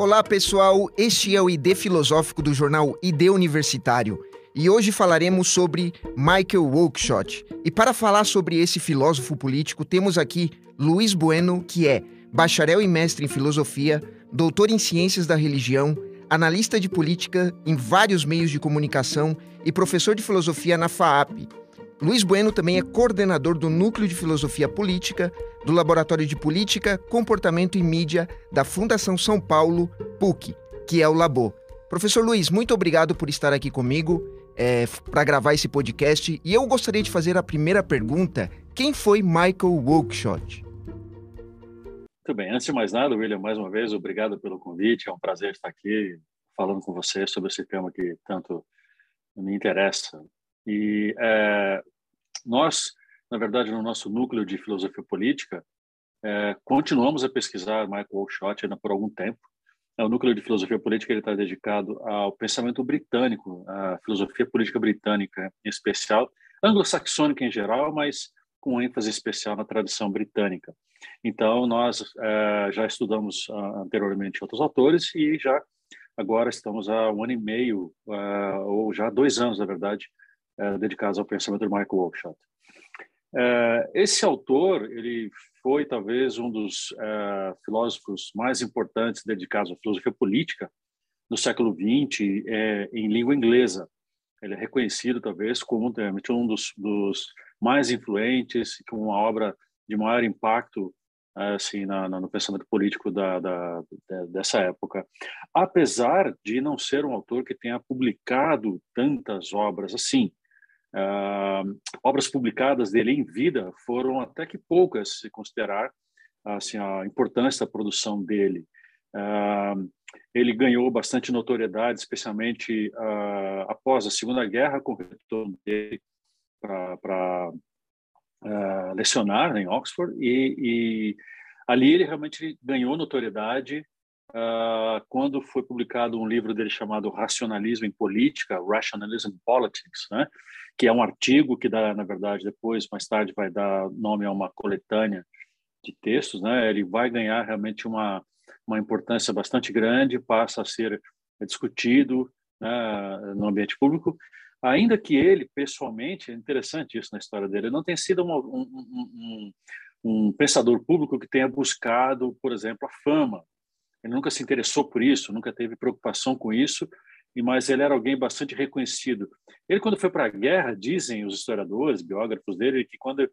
Olá, pessoal. Este é o ID Filosófico do jornal ID Universitário. E hoje falaremos sobre Michael Oakeshott. E para falar sobre esse filósofo político, temos aqui Luiz Bueno, que é bacharel e mestre em filosofia, doutor em ciências da religião, analista de política em vários meios de comunicação e professor de filosofia na FAAP, Luiz Bueno também é coordenador do Núcleo de Filosofia Política, do Laboratório de Política, Comportamento e Mídia da Fundação São Paulo, PUC, que é o Labo. Professor Luiz, muito obrigado por estar aqui comigo é, para gravar esse podcast. E eu gostaria de fazer a primeira pergunta: quem foi Michael Oakeshott? Muito bem. Antes de mais nada, William, mais uma vez, obrigado pelo convite. É um prazer estar aqui falando com você sobre esse tema que tanto me interessa. E é, nós, na verdade, no nosso núcleo de filosofia política, é, continuamos a pesquisar Michael Oakeshott ainda por algum tempo. É, o núcleo de filosofia política ele está dedicado ao pensamento britânico, à filosofia política britânica em especial, anglo-saxônica em geral, mas com ênfase especial na tradição britânica. Então, nós é, já estudamos uh, anteriormente outros autores e já agora estamos há um ano e meio, uh, ou já dois anos, na verdade, uh, dedicados ao pensamento de Michael Oakeshott. Uh, esse autor, ele foi talvez um dos uh, filósofos mais importantes dedicados à filosofia política no século XX em língua inglesa. Ele é reconhecido talvez como um dos, dos mais influentes, com uma obra de maior impacto assim na, na, no pensamento político da, da, dessa época, apesar de não ser um autor que tenha publicado tantas obras assim. Uh, obras publicadas dele em vida foram até que poucas, se considerar assim a importância da produção dele. Uh, ele ganhou bastante notoriedade, especialmente uh, após a Segunda Guerra, com o retorno dele para lecionar em Oxford, e, e, ali ele realmente ganhou notoriedade Uh, quando foi publicado um livro dele chamado Racionalismo em Política, Rationalism Politics, né? que é um artigo que dá, na verdade, depois, mais tarde, vai dar nome a uma coletânea de textos, né? Ele vai ganhar realmente uma uma importância bastante grande, passa a ser discutido né, no ambiente público, ainda que ele, pessoalmente, é interessante isso na história dele, não tenha sido uma, um, um, um pensador público que tenha buscado, por exemplo, a fama. Ele nunca se interessou por isso, nunca teve preocupação com isso, mas ele era alguém bastante reconhecido. Ele, quando foi para a guerra, dizem os historiadores, biógrafos dele, que quando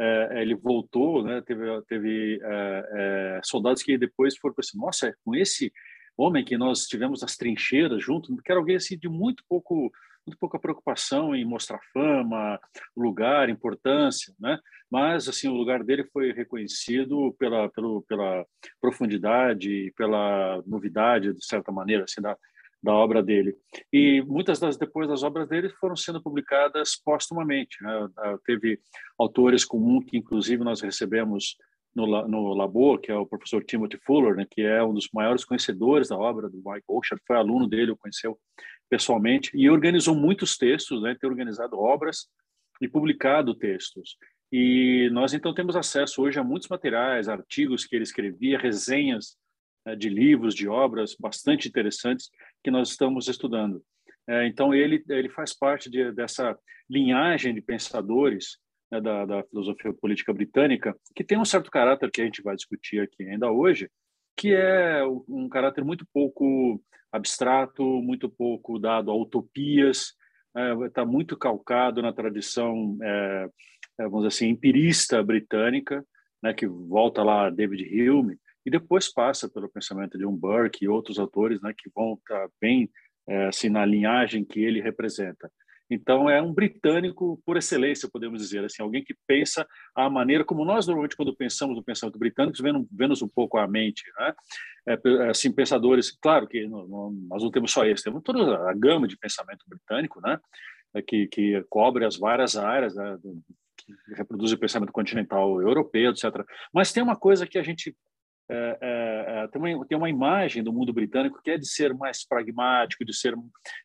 é, ele voltou, né, teve, teve é, é, soldados que depois foram assim, nossa, com esse homem que nós tivemos as trincheiras junto, que era alguém assim de muito pouco muito pouca preocupação em mostrar fama, lugar, importância, né? Mas assim o lugar dele foi reconhecido pela pelo, pela profundidade, pela novidade de certa maneira, assim da da obra dele. E muitas das depois das obras dele foram sendo publicadas póstumamente. Né? Ah, teve autores comuns que inclusive nós recebemos no, no Labor, que é o professor Timothy Fuller, né, que é um dos maiores conhecedores da obra do Mike Oakeshott, foi aluno dele, o conheceu pessoalmente, e organizou muitos textos, né, tem organizado obras e publicado textos. E nós então temos acesso hoje a muitos materiais, artigos que ele escrevia, resenhas né, de livros, de obras bastante interessantes que nós estamos estudando. É, então, ele, ele faz parte de, dessa linhagem de pensadores né, da, da, filosofia política britânica, que tem um certo caráter que a gente vai discutir aqui ainda hoje, que é um caráter muito pouco abstrato, muito pouco dado a utopias, está é, muito calcado na tradição, é, é, vamos dizer assim, empirista britânica, né, que volta lá a David Hume, e depois passa pelo pensamento de um Burke e outros autores né, que vão estar bem é, assim, na linhagem que ele representa. Então, é um britânico por excelência, podemos dizer, assim, alguém que pensa a maneira como nós, normalmente, quando pensamos no pensamento britânico, vemos, um pouco a mente. Né? É, assim, pensadores, claro que não, não, nós não temos só esse, temos toda a gama de pensamento britânico, né? É, que, que cobre as várias áreas, né? que reproduz o pensamento continental europeu, etc. Mas tem uma coisa que a gente tem, uma, tem uma imagem do mundo britânico que é de ser mais pragmático, de ser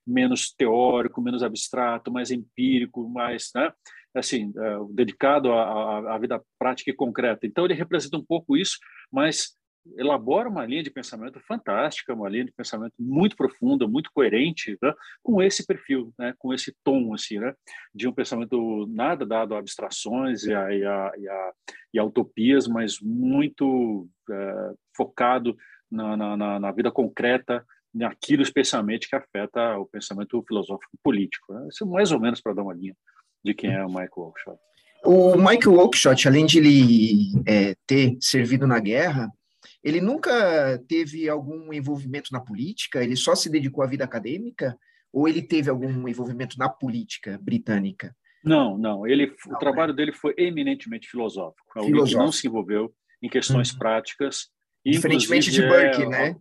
menos teórico, menos abstrato, mais empírico, mais né, assim é, dedicado à, à, vida prática e concreta. Então ele representa um pouco isso, mas elabora uma linha de pensamento fantástica, uma linha de pensamento muito profunda, muito coerente, né? com esse perfil, né? com esse tom assim, né? de um pensamento nada dado a abstrações e a, e a, e a, e a utopias, mas muito é, focado na, na, na, vida concreta, naquilo especialmente que afeta o pensamento filosófico político. Né? Isso é mais ou menos para dar uma linha de quem é o Michael Oakeshott. O Michael Oakeshott, além de ele é, ter servido na guerra, ele nunca teve algum envolvimento na política? Ele só se dedicou à vida acadêmica? Ou ele teve algum envolvimento na política britânica? Não, não. Ele, não, o trabalho é. dele foi eminentemente filosófico. filosófico. Ele não se envolveu em questões uhum. práticas. Diferentemente de Burke, é, né?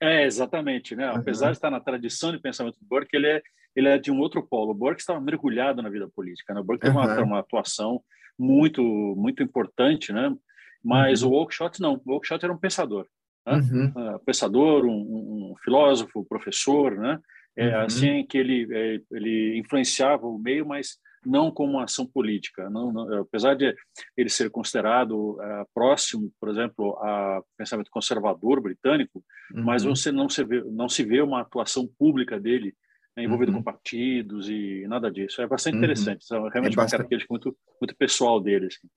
É, exatamente. Né? Uhum. Apesar de estar na tradição de pensamento de Burke, ele é, ele é de um outro polo. O Burke estava mergulhado na vida política. Né? O Burke uhum. teve uma, uma atuação muito, muito importante, né? Mas uhum. o Oakeshott não. O Oakeshott era um pensador. Né? Uhum. Uh, pensador, um, um, filósofo, professor, né? É uhum. assim que ele, é, ele influenciava o meio, mas não como uma ação política. Não, não, apesar de ele ser considerado uh, próximo, por exemplo, a pensamento conservador britânico, uhum. mas você não se vê, não se vê uma atuação pública dele né, envolvido uhum. com partidos e nada disso. É bastante uhum. interessante. É realmente é bastante... uma característica muito, muito pessoal dele. Assim.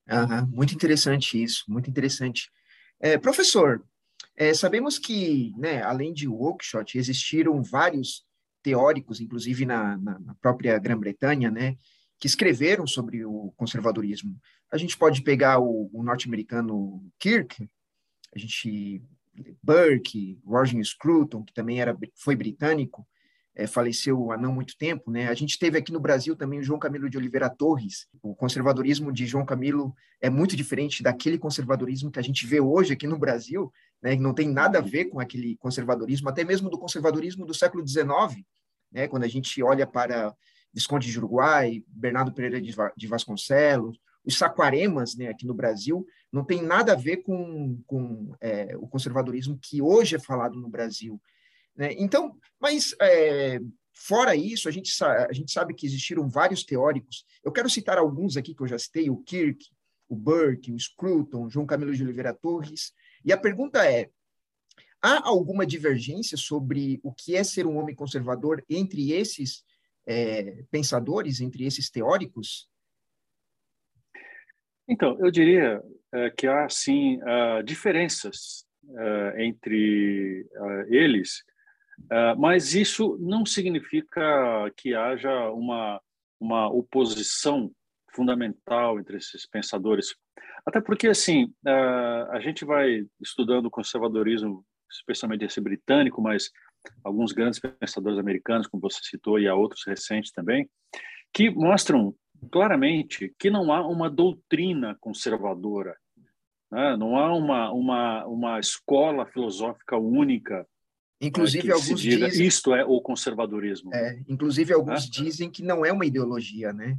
Muito interessante isso, muito interessante. É, professor, é, sabemos que, né, além de Oakeshott, existiram vários teóricos, inclusive na, na, na própria Grã-Bretanha, né, que escreveram sobre o conservadorismo. A gente pode pegar o, o norte-americano Kirk, a gente Burke, Roger Scruton, que também era, foi britânico, é, faleceu há não muito tempo, né? A gente teve aqui no Brasil também o João Camilo de Oliveira Torres. O conservadorismo de João Camilo é muito diferente daquele conservadorismo que a gente vê hoje aqui no Brasil, né? Não tem nada a ver com aquele conservadorismo, até mesmo do conservadorismo do século XIX, né? Quando a gente olha para Visconde de Uruguai, Bernardo Pereira de Vasconcelos, os saquaremas, né, aqui no Brasil, não tem nada a ver com, com é, o conservadorismo que hoje é falado no Brasil. Né? Então, mas é, fora isso, a gente, a gente sabe que existiram vários teóricos. Eu quero citar alguns aqui que eu já citei: o Kirk, o Burke, o Scruton, João Camilo de Oliveira Torres. E a pergunta é: há alguma divergência sobre o que é ser um homem conservador entre esses é, pensadores, entre esses teóricos? Então, eu diria é, que há, sim, uh, diferenças uh, entre uh, eles mas isso não significa que haja uma, uma oposição fundamental entre esses pensadores. Até porque, assim, uh, a gente vai estudando o conservadorismo, especialmente esse britânico, mas alguns grandes pensadores americanos, como você citou, e há outros recentes também, que mostram claramente que não há uma doutrina conservadora, né? não há uma, uma, uma escola filosófica única Inclusive, alguns dizem. Isto é o conservadorismo. É, inclusive, alguns dizem que não é uma ideologia, né?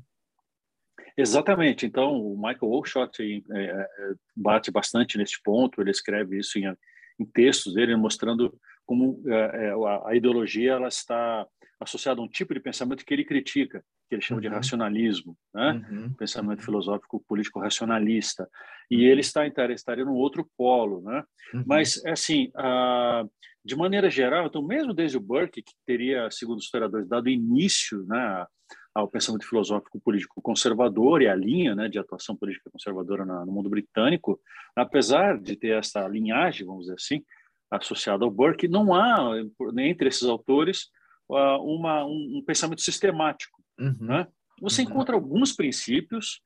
Exatamente. Então, o Michael Oakeshott é, é, bate bastante nesse ponto. Ele escreve isso em, em textos dele, mostrando como é, é a, a, ideologia ela está associada a um tipo de pensamento que ele critica, que ele chama uhum. de racionalismo, né? Uhum. pensamento filosófico político racionalista. E ele está estaria no outro polo, né? Uhum. Mas assim, de maneira geral, então mesmo desde o Burke, que teria, segundo os historiadores, dado início né, ao pensamento filosófico político conservador e a linha né, de atuação política conservadora no mundo britânico, apesar de ter essa linhagem, vamos dizer assim, associada ao Burke, não há entre esses autores uma, um, um pensamento sistemático. Uhum. Né? Você uhum. encontra alguns princípios,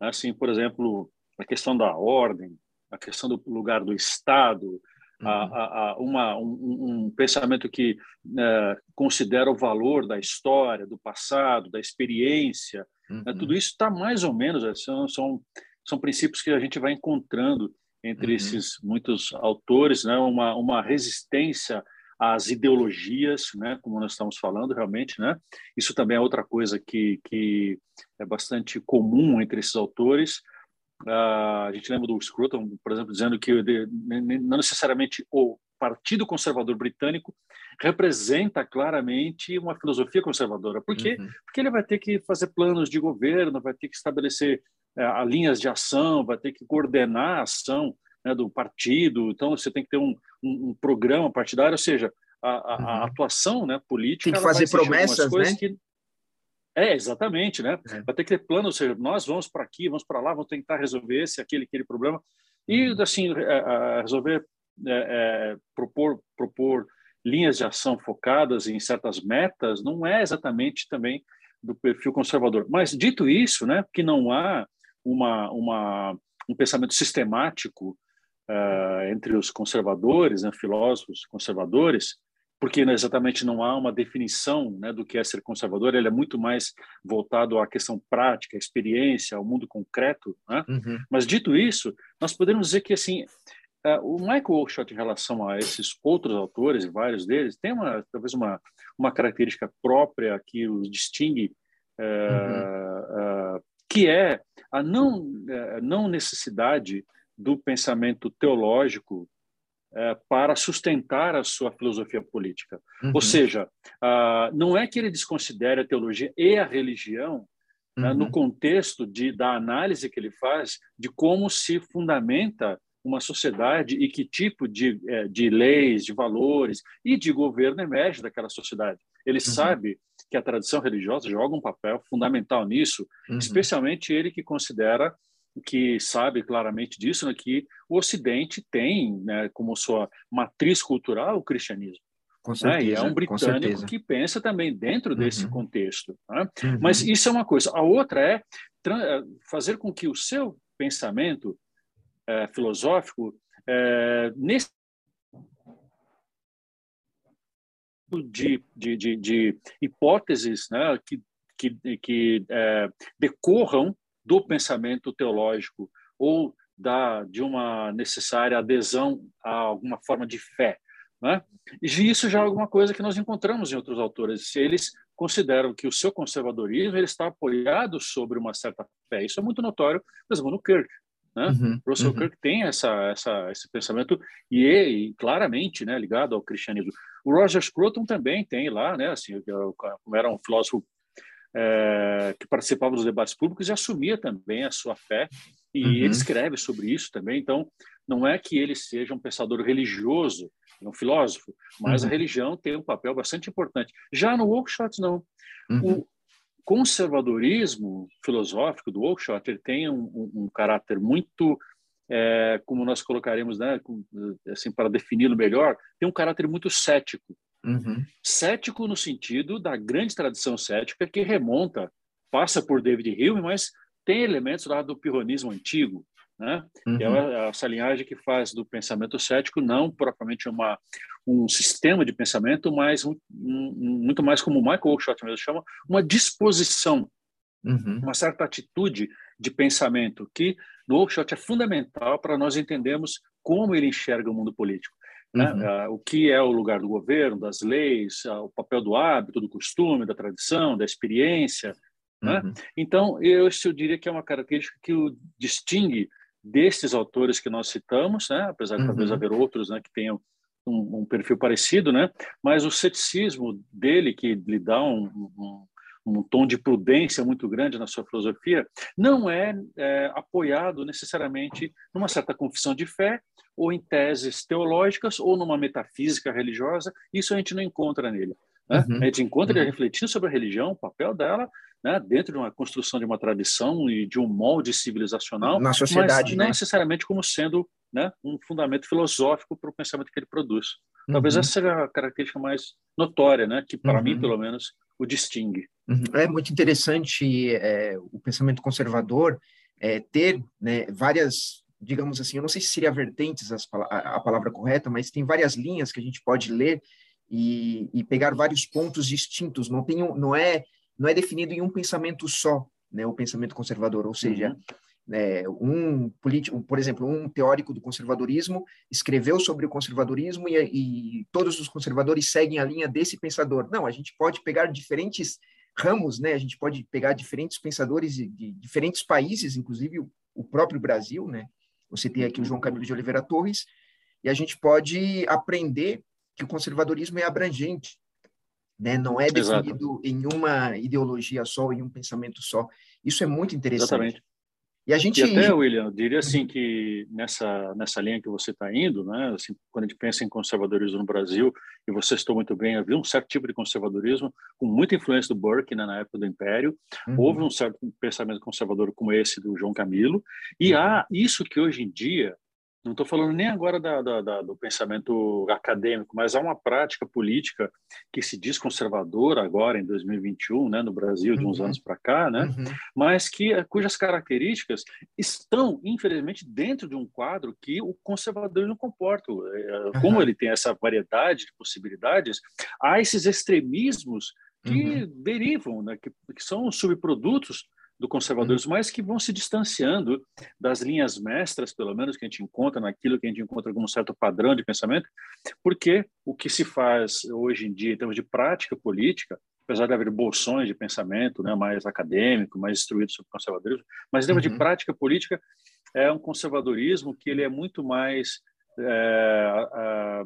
assim, por exemplo, a questão da ordem, a questão do lugar do Estado, uhum. a, a, uma, um, um, pensamento que é, considera o valor da história, do passado, da experiência. Né? Uhum. Tudo isso está mais ou menos, é, são, são, são princípios que a gente vai encontrando entre uhum. esses muitos autores, né? uma, uma resistência às ideologias, né, como nós estamos falando realmente, né? Isso também é outra coisa que, que é bastante comum entre esses autores, Uh, a gente lembra do Scruton, por exemplo, dizendo que não necessariamente o Partido Conservador Britânico representa claramente uma filosofia conservadora. Por quê? Uhum. Porque ele vai ter que fazer planos de governo, vai ter que estabelecer uh, linhas de ação, vai ter que coordenar a ação né, do partido, então você tem que ter um, um, um programa partidário, ou seja, a, a, a uhum. atuação né, política. Tem que fazer promessas, né? Que... É, exatamente, né? É. Vai ter que ter plano, ou seja, nós vamos para aqui, vamos para lá, vamos tentar resolver esse, aquele, aquele problema. E, uhum. assim, é, resolver, é, é, propor, propor linhas de ação focadas em certas metas não é exatamente também do perfil conservador. Mas, dito isso, né, que não há uma, uma, um pensamento sistemático entre os conservadores, né, filósofos conservadores, porque exatamente não há uma definição né, do que é ser conservador, ele é muito mais voltado à questão prática, à experiência, ao mundo concreto. Né? Uhum. Mas, dito isso, nós podemos dizer que assim Uh, o Michael Oakeshott, em relação a esses outros autores, vários deles, tem uma, talvez uma, uma característica própria que os distingue, uh, uhum. uh, que é a não, não necessidade do pensamento teológico para sustentar a sua filosofia política. Uhum. Ou seja, não é que ele desconsidere a teologia e a religião né, uhum. no contexto de, da análise que ele faz de como se fundamenta uma sociedade e que tipo de, é, de leis, de valores e de governo emerge daquela sociedade. Ele uhum. sabe que a tradição religiosa joga um papel fundamental nisso, uhum. especialmente ele que considera que sabe claramente disso, né, que o Ocidente tem né, como sua matriz cultural o cristianismo. Certeza, né? E é um britânico que pensa também dentro desse uhum. contexto. Né? Uhum. Mas isso é uma coisa. A outra é, é fazer com que o seu pensamento é, filosófico é, nesse de, de, de, de hipóteses né, que, que, que é, decorram do pensamento teológico ou da, de uma necessária adesão a alguma forma de fé. Né? E isso já é alguma coisa que nós encontramos em outros autores. Eles consideram que o seu conservadorismo ele está apoiado sobre uma certa fé. Isso é muito notório, por exemplo, no Kirk. Né? Uhum, Russell uhum. Kirk tem essa, essa, esse pensamento e, e, claramente né, ligado ao cristianismo. O Roger Scruton também tem lá, né, assim, como era um filósofo é, que participava dos debates públicos e assumia também a sua fé e uhum. ele escreve sobre isso também. Então, não é que ele seja um pensador religioso, um filósofo, mas a uhum. religião tem um papel bastante importante. Já no Oakeshott, não. O, uhum conservadorismo filosófico do Oakeshott ele tem um, um, um caráter muito, é, como nós colocaremos, né, assim, para defini-lo melhor, tem um caráter muito cético. Uhum. Cético no sentido da grande tradição cética que remonta, passa por David Hume, mas tem elementos lá do pirronismo antigo, né? Uhum. É essa linhagem que faz do pensamento cético não propriamente uma um sistema de pensamento, mas um, um, muito mais como Michael Oakeshott mesmo chama, uma disposição, uhum. uma certa atitude de pensamento que no Oakeshott é fundamental para nós entendermos como ele enxerga o mundo político. Né? Uhum. Uh, o que é o lugar do governo, das leis, uh, o papel do hábito, do costume, da tradição, da experiência. Né? Uhum. Então, eu, eu diria que é uma característica que o distingue destes autores que nós citamos, né? apesar de talvez uhum. haver outros né, que tenham um, um, perfil parecido, né? Mas o ceticismo dele, que lhe dá um, um, um, tom de prudência muito grande na sua filosofia, não é, é apoiado necessariamente numa certa confissão de fé ou em teses teológicas ou numa metafísica religiosa. Isso a gente não encontra nele. Né? Uhum. A gente encontra ele uhum. refletindo sobre a religião, o papel dela, né, dentro de uma construção de uma tradição e de um molde civilizacional, na sociedade, mas não né? necessariamente como sendo né, um fundamento filosófico para o pensamento que ele produz. Talvez uhum. essa seja a característica mais notória, né, que para uhum. mim, pelo menos, o distingue. Uhum. É muito interessante é, o pensamento conservador é, ter né, várias, digamos assim, eu não sei se seria vertentes as, a, a, palavra correta, mas tem várias linhas que a gente pode ler e, e pegar vários pontos distintos. Não tem, não é, não é definido em um pensamento só, né, o pensamento conservador, ou seja, uhum é, um político, por exemplo, um teórico do conservadorismo escreveu sobre o conservadorismo e, e, todos os conservadores seguem a linha desse pensador. Não, a gente pode pegar diferentes ramos, né? A gente pode pegar diferentes pensadores de, de diferentes países, inclusive o, o, próprio Brasil, né? Você tem aqui o João Camilo de Oliveira Torres e a gente pode aprender que o conservadorismo é abrangente, né? Não é definido Exato. em uma ideologia só, em um pensamento só. Isso é muito interessante. Exatamente. E a gente. E até, William, eu diria assim que nessa, nessa linha que você está indo, né, assim, quando a gente pensa em conservadorismo no Brasil, e você estou muito bem, havia um certo tipo de conservadorismo com muita influência do Burke né, na época do Império, uhum. houve um certo pensamento conservador como esse do João Camilo, e uhum. há isso que hoje em dia não estou falando nem agora da, da, da, do pensamento acadêmico, mas há uma prática política que se diz conservadora agora em 2021, né, no Brasil de uns uhum. anos para cá, né, uhum. mas que eh, cujas características estão infelizmente dentro de um quadro que o conservadorismo comporta. Uhum. Como ele tem essa variedade de possibilidades, há esses extremismos que uhum. derivam, né, que, que são subprodutos do conservadorismo, uhum. mas que vão se distanciando das linhas mestras, pelo menos que a gente encontra naquilo que a gente encontra como um certo padrão de pensamento, porque o que se faz hoje em dia em termos de prática política, apesar de haver bolsões de pensamento, né, mais acadêmico, mais instruído sobre conservadorismo, mas em termos uhum. de prática política é um conservadorismo que ele é muito mais é, é,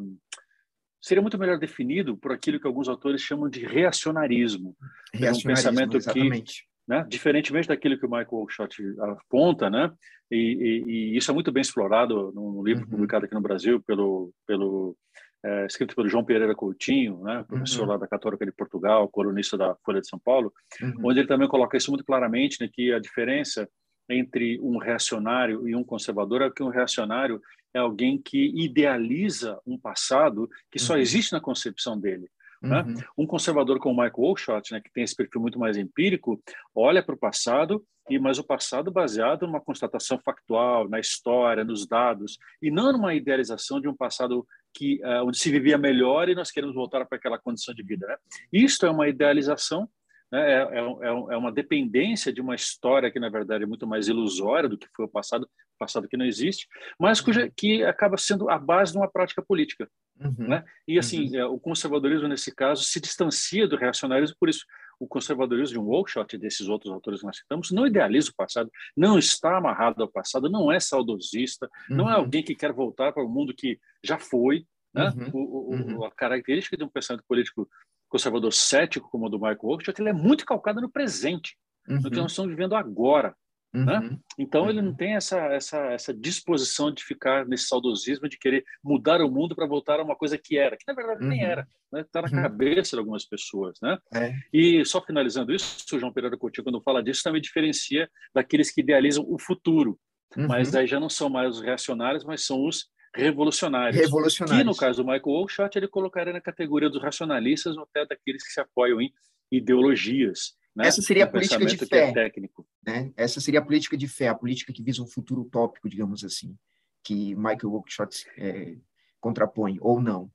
seria muito melhor definido por aquilo que alguns autores chamam de reacionarismo. Reacionarismo, é um pensamento exatamente. que né? Diferentemente daquilo que o Michael Oakeshott aponta, né? E, e, e, isso é muito bem explorado num livro uhum. publicado aqui no Brasil pelo pelo é, escrito pelo João Pereira Coutinho, né? Professor uhum. lá da Católica de Portugal, colunista da Folha de São Paulo, uhum. onde ele também coloca isso muito claramente, né? Que a diferença entre um reacionário e um conservador é que um reacionário é alguém que idealiza um passado que só uhum. existe na concepção dele. Né? Uhum. Um conservador como Michael Oakeshott, né, que tem esse perfil muito mais empírico, olha para o passado, e mas o passado baseado numa constatação factual, na história, nos dados, e não numa idealização de um passado que uh, onde se vivia melhor e nós queremos voltar para aquela condição de vida. Né? Isto é uma idealização né? É, é, é, é, uma dependência de uma história que, na verdade, é muito mais ilusória do que foi o passado, passado que não existe, mas cuja, que acaba sendo a base de uma prática política. Uhum. Né? E, assim, uhum. é, o conservadorismo, nesse caso, se distancia do reacionarismo, por isso, o conservadorismo de um e desses outros autores que nós citamos não idealiza o passado, não está amarrado ao passado, não é saudosista, uhum. não é uhum. alguém que quer voltar para o mundo que já foi. Né? Uhum. O, o, uhum. a característica de um pensamento político conservador cético como o do Michael Oakeshott, ele é muito calcado no presente, no que nós estamos vivendo agora. Uhum. Né? Então ele não uhum. tem essa, essa, essa disposição de ficar nesse saudosismo de querer mudar o mundo para voltar a uma coisa que era, que na verdade nem uhum. era, está né? Tá na uhum. cabeça de algumas pessoas. Né? É. E só finalizando isso, o João Pereira Coutinho, quando fala disso, também diferencia daqueles que idealizam o futuro, mas aí já não são mais os reacionários, mas são os revolucionários. Revolucionários. Que, no caso do Michael Oakeshott, ele colocaria na categoria dos racionalistas ou até daqueles que se apoiam em ideologias. Né? Essa seria a política de fé. É técnico. Né? Essa seria a política de fé, a política que visa um futuro utópico, digamos assim, que Michael Oakeshott é, contrapõe, ou não.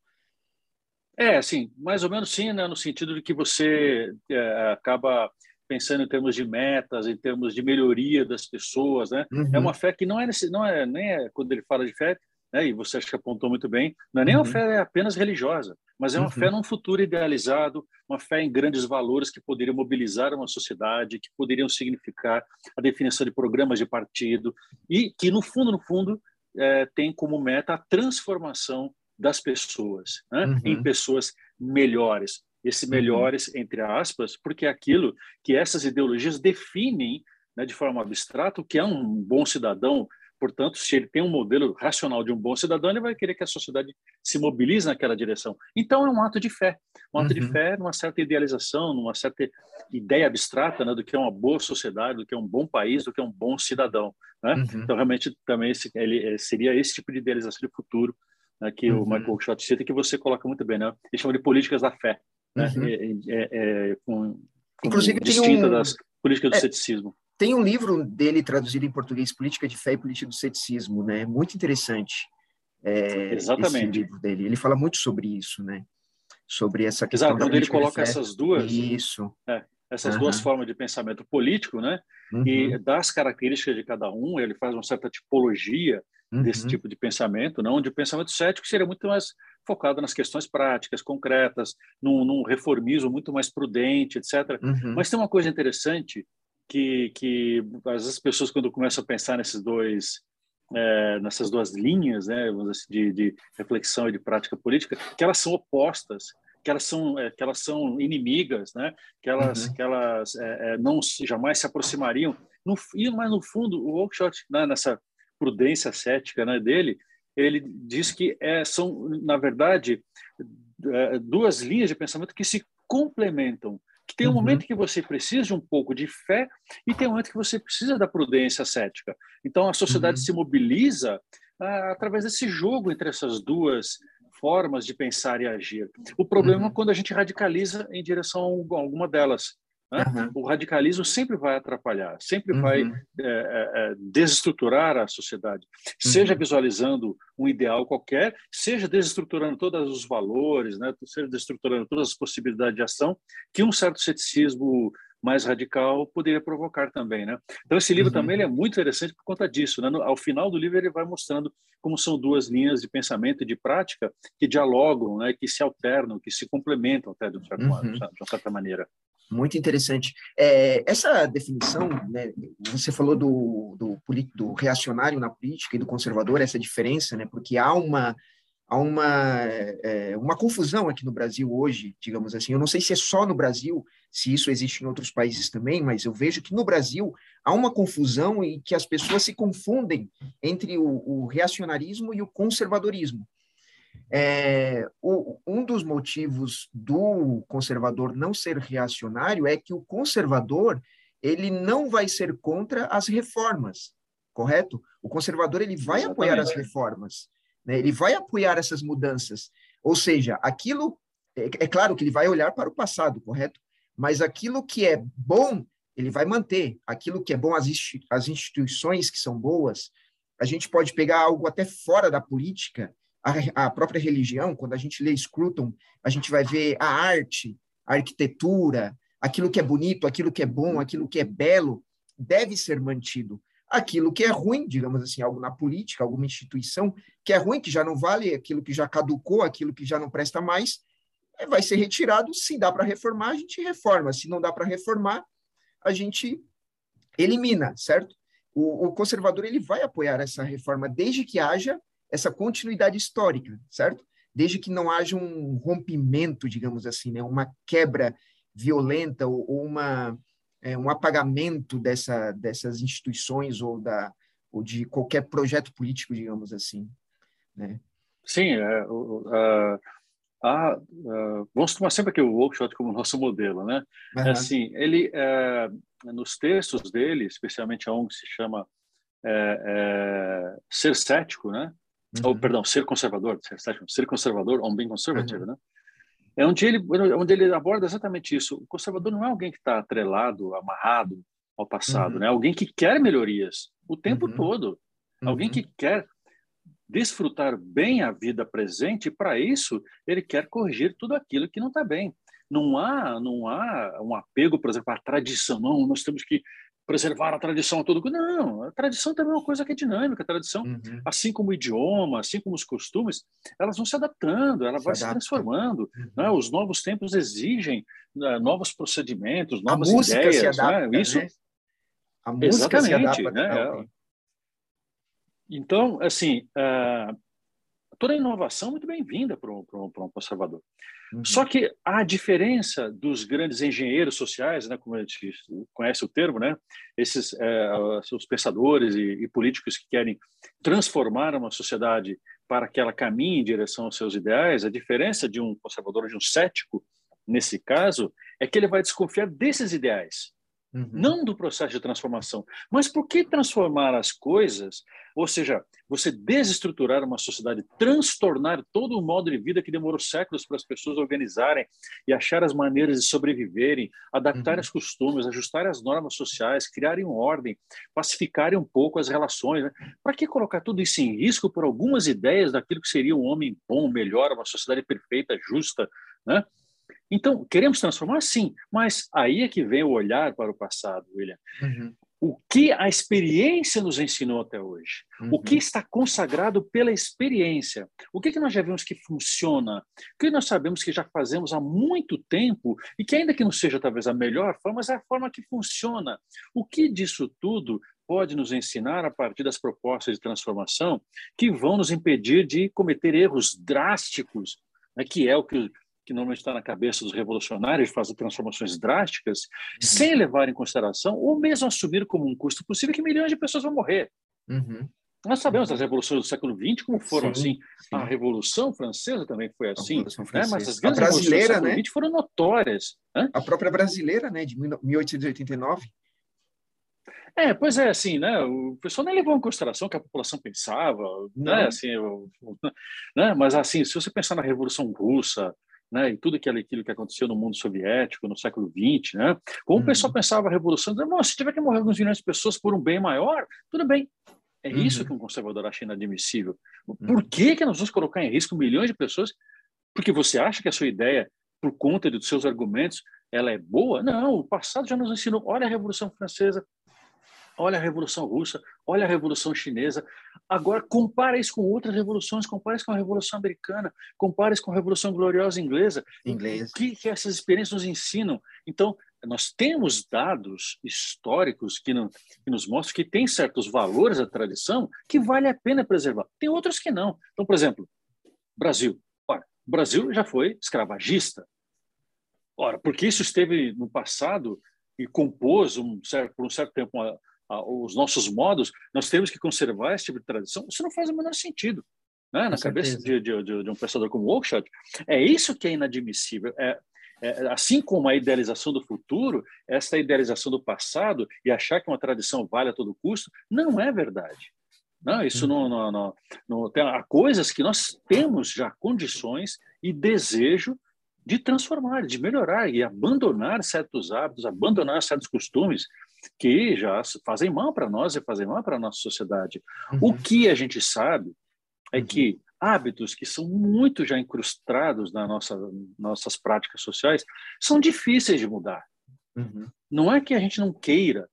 É, assim, mais ou menos sim, né? no sentido de que você é, acaba pensando em termos de metas, em termos de melhoria das pessoas, né? Uhum. É uma fé que não é, não é nem é, quando ele fala de fé, né, e você acha que apontou muito bem, não é nem uhum. uma fé apenas religiosa, mas é uma uhum. fé num futuro idealizado, uma fé em grandes valores que poderiam mobilizar uma sociedade, que poderiam significar a definição de programas de partido e que, no fundo, no fundo, é, tem como meta a transformação das pessoas né, uhum. em pessoas melhores. Esse uhum. melhores, entre aspas, porque é aquilo que essas ideologias definem né, de forma abstrata o que é um bom cidadão, Portanto, se ele tem um modelo racional de um bom cidadão, ele vai querer que a sociedade se mobilize naquela direção. Então, é um ato de fé. Um ato uhum. de fé numa certa idealização, numa certa ideia abstrata né, do que é uma boa sociedade, do que é um bom país, do que é um bom cidadão. Né? Uhum. Então, realmente, também esse, ele, seria esse tipo de idealização de futuro né, que uhum. o Michael Oakeshott cita, que você coloca muito bem. Né? Ele chama de políticas da fé. Né? Uhum. É, é, é, com, com Inclusive, distinta um... das políticas do é, ceticismo. Tem um livro dele traduzido em português, Política de Fé e Política do Ceticismo, né? Muito interessante. É, Exatamente. livro dele. Ele fala muito sobre isso, né? Sobre essa questão Exato, quando ele coloca essas duas. Isso. É, essas uhum. duas formas de pensamento político, né? Uhum. E das características de cada um, ele faz uma certa tipologia uhum. desse tipo de pensamento, não? Onde o pensamento cético seria muito mais focado nas questões práticas, concretas, num, num reformismo muito mais prudente, etc. Uhum. Mas tem uma coisa interessante que, que as pessoas quando começam a pensar nesses dois é, nessas duas linhas, né, assim, de, de, reflexão e de prática política, que elas são opostas, que elas são é, que elas são inimigas, né, que elas uhum. que elas é, é não jamais se aproximariam No, mas, no fundo, o Oakeshott, né, nessa prudência cética né, dele, ele diz que é, são, na verdade, é, duas linhas de pensamento que se complementam. Tem um uhum. momento que você precisa de um pouco de fé e tem um momento que você precisa da prudência cética. Então, a sociedade uhum. se mobiliza ah, através desse jogo entre essas duas formas de pensar e agir. O problema uhum. é quando a gente radicaliza em direção a alguma delas. Né? Uhum. O radicalismo sempre vai atrapalhar, sempre uhum. vai é, é, desestruturar a sociedade, uhum. seja visualizando um ideal qualquer, seja desestruturando todos os valores, né? seja desestruturando todas as possibilidades de ação que um certo ceticismo mais radical poderia provocar também, né? Então esse livro uhum. também ele é muito interessante por conta disso, né? No, ao final do livro ele vai mostrando como são duas linhas de pensamento e de prática que dialogam, né? Que se alternam, que se complementam até de, um certo uhum. modo, de uma certa maneira. Muito interessante. É, essa definição, né, você falou do, do, do, reacionário na política e do conservador, essa diferença, né, porque há uma, há uma, é, uma confusão aqui no Brasil hoje, digamos assim. Eu não sei se é só no Brasil, se isso existe em outros países também, mas eu vejo que no Brasil há uma confusão e que as pessoas se confundem entre o, o reacionarismo e o conservadorismo. É, o, um dos motivos do conservador não ser reacionário é que o conservador ele não vai ser contra as reformas, correto? O conservador ele vai Exatamente. apoiar as reformas, né? ele vai apoiar essas mudanças. Ou seja, aquilo é, é claro que ele vai olhar para o passado, correto? Mas aquilo que é bom ele vai manter. Aquilo que é bom as, as instituições que são boas, a gente pode pegar algo até fora da política a, a própria religião, quando a gente lê Scruton, a gente vai ver a arte, a arquitetura, aquilo que é bonito, aquilo que é bom, aquilo que é belo, deve ser mantido. Aquilo que é ruim, digamos assim, algo na política, alguma instituição que é ruim, que já não vale, aquilo que já caducou, aquilo que já não presta mais, vai ser retirado. Se dá para reformar, a gente reforma. Se não dá para reformar, a gente elimina, certo? O, o, conservador ele vai apoiar essa reforma desde que haja essa continuidade histórica, certo? Desde que não haja um rompimento, digamos assim, né? uma quebra violenta ou, ou uma, é, um apagamento dessa, dessas instituições ou, da, ou de qualquer projeto político, digamos assim. Né? Sim, é, vamos tomar sempre aqui o Oakeshott como nosso modelo, né? Uhum. Assim, ele, uh, nos textos dele, especialmente a um que se chama é, é, Ser Cético, né? Uhum. ou perdão, ser conservador, ser conservador ou bem conservativo, uhum. né? É onde ele, onde ele aborda exatamente isso. O conservador não é alguém que está atrelado, amarrado ao passado, uhum. né? Alguém que quer melhorias o tempo uhum. todo, alguém uhum. que quer desfrutar bem a vida presente. Para isso ele quer corrigir tudo aquilo que não está bem. Não há, não há um apego, por exemplo, à tradição. Não, nós temos que preservar a tradição a todo Não, a tradição também é uma coisa que é dinâmica. A tradição, uhum. assim como o idioma, assim como os costumes, elas vão se adaptando, ela se vai adapta. se transformando. Uhum. Né? Os novos tempos exigem uh, novos procedimentos, novas a música ideias. Se né? adapta, né? Isso, né? A música Exatamente, se adapta. Né? Então, assim, uh, toda inovação é muito bem-vinda para um, um, conservador. Uhum. Só que a diferença dos grandes engenheiros sociais, né, como a gente conhece o termo, né, esses é, os pensadores e, e, políticos que querem transformar uma sociedade para que ela caminhe em direção aos seus ideais, a diferença de um conservador de um cético, nesse caso, é que ele vai desconfiar desses ideais. Uhum. Não do processo de transformação. Mas por que transformar as coisas? Ou seja, você desestruturar uma sociedade, transtornar todo o modo de vida que demorou séculos para as pessoas organizarem e achar as maneiras de sobreviverem, adaptar uhum. os costumes, ajustar as normas sociais, criarem ordem, pacificarem um pouco as relações. Né? Para que colocar tudo isso em risco por algumas ideias daquilo que seria um homem bom, melhor, uma sociedade perfeita, justa? Né? Então, queremos transformar? Sim, mas aí é que vem o olhar para o passado, William. Uhum. O que a experiência nos ensinou até hoje? Uhum. O que está consagrado pela experiência? O que, que nós já vimos que funciona? O que nós sabemos que já fazemos há muito tempo e que, ainda que não seja talvez a melhor forma, mas é a forma que funciona? O que disso tudo pode nos ensinar a partir das propostas de transformação que vão nos impedir de cometer erros drásticos, né, que é o que que normalmente está na cabeça dos revolucionários, de fazer transformações drásticas, uhum. sem levar em consideração, ou mesmo assumir como um custo possível, que milhões de pessoas vão morrer. Uhum. Nós sabemos das revoluções do século XX como foram sim, assim. Sim. A Revolução Francesa também foi assim. Né? Mas as grandes brasileira, né? XX foram notórias. Né? A própria brasileira, né? De 1889. É, pois é, assim, né? O pessoal nem levou em consideração o que a população pensava, né? Não. né? Assim, né? Mas assim, se você pensar na Revolução Russa, né, e tudo aquilo, que aconteceu no mundo soviético no século XX, né, como uhum. o pessoal pensava a revolução, dizia, se tiver que morrer alguns milhões de pessoas por um bem maior, tudo bem. É uhum. isso que um conservador acha inadmissível. Uhum. Por que, que nós vamos colocar em risco milhões de pessoas? Porque você acha que a sua ideia, por conta dos seus argumentos, ela é boa? Não, o passado já nos ensinou. Olha a Revolução Francesa, olha a Revolução Russa, olha a Revolução Chinesa. Agora, compara isso com outras revoluções, compara isso com a Revolução Americana, compara isso com a Revolução Gloriosa Inglesa. O que, que essas experiências nos ensinam? Então, nós temos dados históricos que, não, que, nos mostram que tem certos valores da tradição que vale a pena preservar. Tem outros que não. Então, por exemplo, Brasil. Ora, o Brasil já foi escravagista. Ora, porque isso esteve no passado e compôs um certo, por um certo tempo a, a, os nossos modos, nós temos que conservar esse tipo de tradição. Isso não faz o menor sentido. Né? Na cabeça de, de, de, de, um pensador como Oakeshott, é isso que é inadmissível. É, é, assim como a idealização do futuro, essa idealização do passado e achar que uma tradição vale a todo custo, não é verdade. Não, isso não, não, não, não tem, há coisas que nós temos já condições e desejo de transformar, de melhorar e abandonar certos hábitos, abandonar certos costumes que já fazem mal para nós e fazem mal para a nossa sociedade. Uhum. O que a gente sabe é uhum. que hábitos que são muito já incrustados nas nossa, nossas práticas sociais são difíceis de mudar. Uhum. Não é que a gente não queira,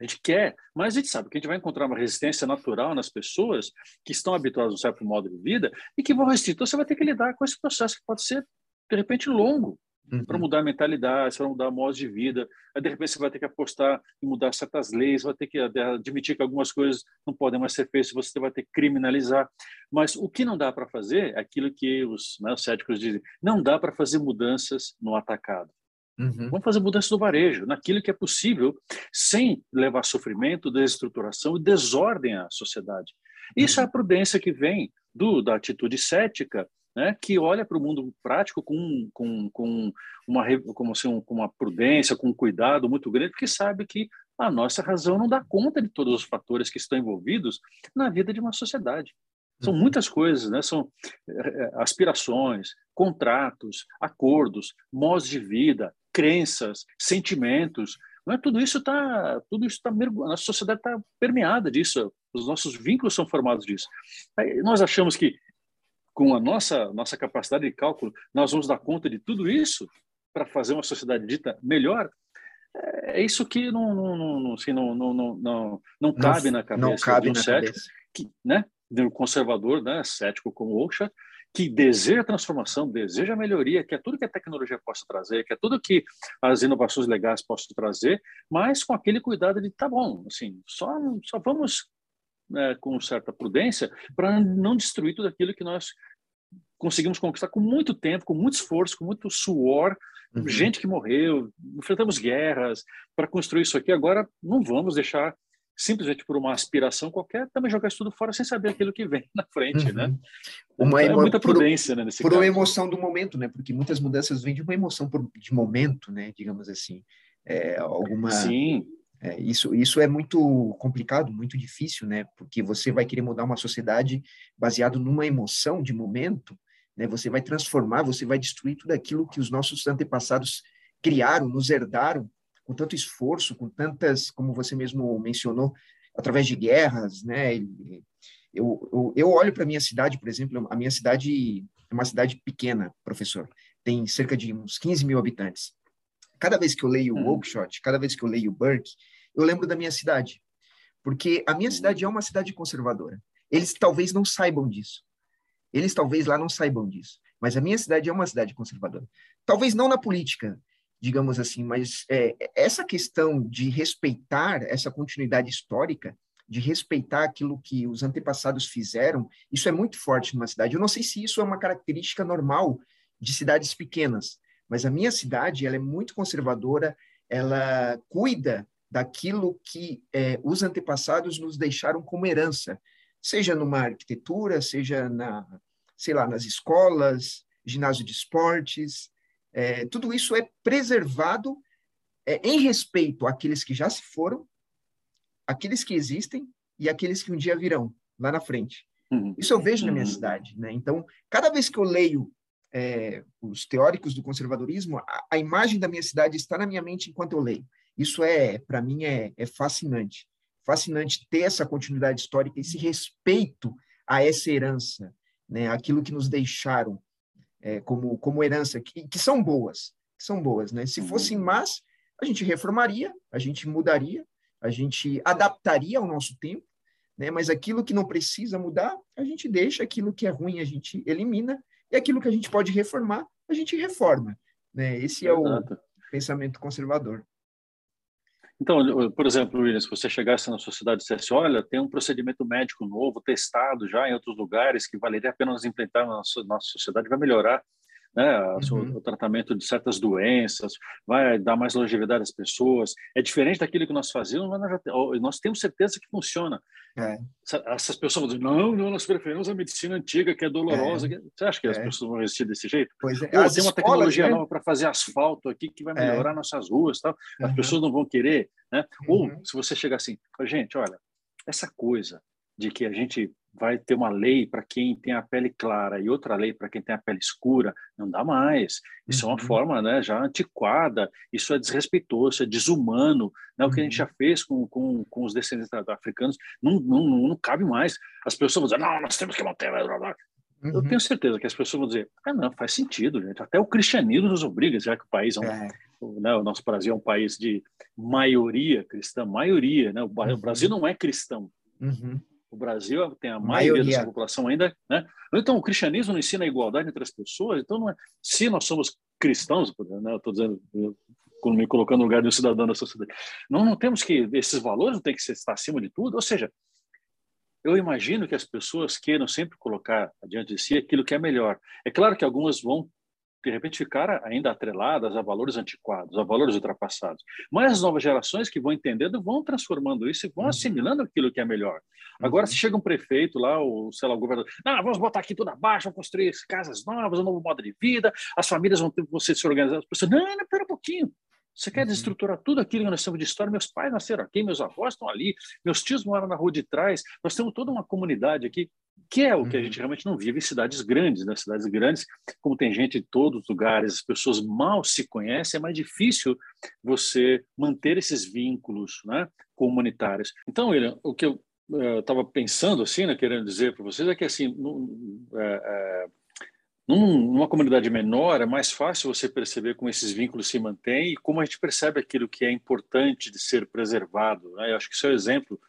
a gente quer, mas a gente sabe que a gente vai encontrar uma resistência natural nas pessoas que estão habituadas a um certo modo de vida e que vão resistir. Então, você vai ter que lidar com esse processo que pode ser, de repente, longo uhum. para mudar a mentalidade, para mudar modos de vida. Aí, de repente, você vai ter que apostar em mudar certas leis, vai ter que admitir que algumas coisas não podem mais ser feitas, você vai ter que criminalizar. Mas o que não dá para fazer é aquilo que os, né, os céticos dizem: não dá para fazer mudanças no atacado. Uhum. Vamos fazer mudanças no varejo, naquilo que é possível, sem levar sofrimento, desestruturação e desordem à sociedade. Isso uhum. é a prudência que vem do, da atitude cética né, que olha para o mundo prático com, com, com, uma, como assim, com uma prudência, com um cuidado muito grande, porque sabe que a nossa razão não dá conta de todos os fatores que estão envolvidos na vida de uma sociedade. São uhum. muitas coisas, né? são é, aspirações, contratos, acordos, modos de vida, crenças, sentimentos. Não é? Tudo isso está, tudo isso está a sociedade está permeada disso. Os nossos vínculos são formados disso. Aí nós achamos que com a nossa, nossa capacidade de cálculo, nós vamos dar conta de tudo isso para fazer uma sociedade dita melhor? É isso que não, não, não, assim, não, não, não, não, não cabe na cabeça não cabe de um cético, que, né, de um conservador, né, cético como Oakeshott, que deseja transformação, deseja melhoria, que é tudo que a tecnologia possa trazer, que é tudo que as inovações legais possam trazer, mas com aquele cuidado de, tá bom, assim, só, só vamos né, com certa prudência para não destruir tudo aquilo que nós conseguimos conquistar com muito tempo, com muito esforço, com muito suor, uhum. gente que morreu, enfrentamos guerras para construir isso aqui. Agora não vamos deixar simplesmente por uma aspiração qualquer também jogar isso tudo fora sem saber aquilo que vem na frente, né? uhum. né? Uma então, é muita prudência, por, né, nesse por caso. uma emoção do momento, né? Porque muitas mudanças vêm de uma emoção por, de momento, né? Digamos assim, é, alguma Sim é, isso, isso é muito complicado, muito difícil, né? Porque você vai querer mudar uma sociedade baseado numa emoção de momento, né? Você vai transformar, você vai destruir tudo aquilo que os nossos antepassados criaram, nos herdaram com tanto esforço, com tantas, como você mesmo mencionou, através de guerras, né? Eu, eu, eu olho para a minha cidade, por exemplo, a minha cidade é uma cidade pequena, professor, tem cerca de uns 15 mil habitantes. Cada vez que eu leio o hum. Oakeshott, cada vez que eu leio Burke, eu lembro da minha cidade. Porque a minha cidade é uma cidade conservadora. Eles talvez não saibam disso. Eles talvez lá não saibam disso. Mas a minha cidade é uma cidade conservadora. Talvez não na política, digamos assim, mas é, essa questão de respeitar essa continuidade histórica, de respeitar aquilo que os antepassados fizeram, isso é muito forte numa cidade. Eu não sei se isso é uma característica normal de cidades pequenas, mas a minha cidade ela é muito conservadora, ela cuida daquilo que é, os antepassados nos deixaram como herança, seja numa arquitetura, seja na, sei lá, nas escolas, ginásio de esportes, é, tudo isso é preservado é, em respeito àqueles que já se foram, aqueles que existem e aqueles que um dia virão lá na frente. Uhum. Isso eu vejo na minha cidade, né? Então, cada vez que eu leio é, os teóricos do conservadorismo, a, a, imagem da minha cidade está na minha mente enquanto eu leio. Isso é, para mim, é, é fascinante. Fascinante ter essa continuidade histórica, esse respeito a essa herança, né? Aquilo que nos deixaram é, como, como herança, que, que são boas, que são boas, né? Se fossem más, a gente reformaria, a gente mudaria, a gente adaptaria ao nosso tempo, né? Mas aquilo que não precisa mudar, a gente deixa, aquilo que é ruim a gente elimina e aquilo que a gente pode reformar, a gente reforma, né? Esse é Exato. o pensamento conservador. Então, por exemplo, William, se você chegasse na sua cidade e dissesse, olha, tem um procedimento médico novo, testado já em outros lugares, que valeria a pena nós implementar na nossa sociedade, vai melhorar né, uhum. o tratamento de certas doenças, vai dar mais longevidade às pessoas. É diferente daquilo que nós fazíamos, mas nós, nós temos certeza que funciona. É. Essas pessoas dizem, não, não, nós preferimos a medicina antiga, que é dolorosa. É. Você acha que as é. pessoas vão resistir desse jeito? Pois é. Pô, tem uma tecnologia né? nova para fazer asfalto aqui que vai é. melhorar nossas ruas. Tal. As uhum. pessoas não vão querer. Né? Uhum. Ou, se você chegar assim, gente, olha, essa coisa de que a gente vai ter uma lei para quem tem a pele clara e outra lei para quem tem a pele escura, não dá mais. Isso uhum. é uma uhum. forma né, já antiquada, isso é desrespeitoso, isso é desumano. Né? O que a gente já uhum. fez com, com, com os descendentes africanos não, não, não, não cabe mais. As pessoas vão dizer, não, nós temos que manter... Uhum. Eu tenho certeza que as pessoas vão dizer, ah, não, faz sentido, gente. Até o cristianismo nos obriga, já que o país é um, é. Né, o nosso Brasil é um país de maioria cristã, maioria, né? O Brasil uhum. não é cristão. Uhum. O Brasil tem a maioria, maioria. da população ainda, né? Então o cristianismo não ensina a igualdade entre as pessoas. Então é. Se nós somos cristãos, né? Estou dizendo, me colocando no lugar de um cidadão da sociedade, não, não temos que esses valores não tem que estar acima de tudo. Ou seja, eu imagino que as pessoas queiram sempre colocar adiante de si aquilo que é melhor. É claro que algumas vão de repente ficar ainda atreladas a valores antiquados, a valores ultrapassados. Mas as novas gerações que vão entendendo vão transformando isso e vão uhum. assimilando aquilo que é melhor. Agora, se uhum. chega um prefeito lá, ou sei lá, o governador, não, vamos botar aqui tudo abaixo, vamos construir casas novas, um novo modo de vida, as famílias vão ter você se organizar. As pessoas, não, não, pera um pouquinho. Você quer uhum. desestruturar tudo aquilo que nós temos de história? Meus pais nasceram aqui, meus avós estão ali, meus tios moram na rua de trás, nós temos toda uma comunidade aqui, que é o que a uhum. gente realmente não vive em cidades grandes. Né? Cidades grandes, como tem gente de todos os lugares, as pessoas mal se conhecem, é mais difícil você manter esses vínculos né, comunitários. Então, William, o que eu estava pensando, assim, né, querendo dizer para vocês, é que assim, é, é, numa comunidade menor, é mais fácil você perceber como esses vínculos se mantêm e como a gente percebe aquilo que é importante de ser preservado. Né? Eu acho que seu exemplo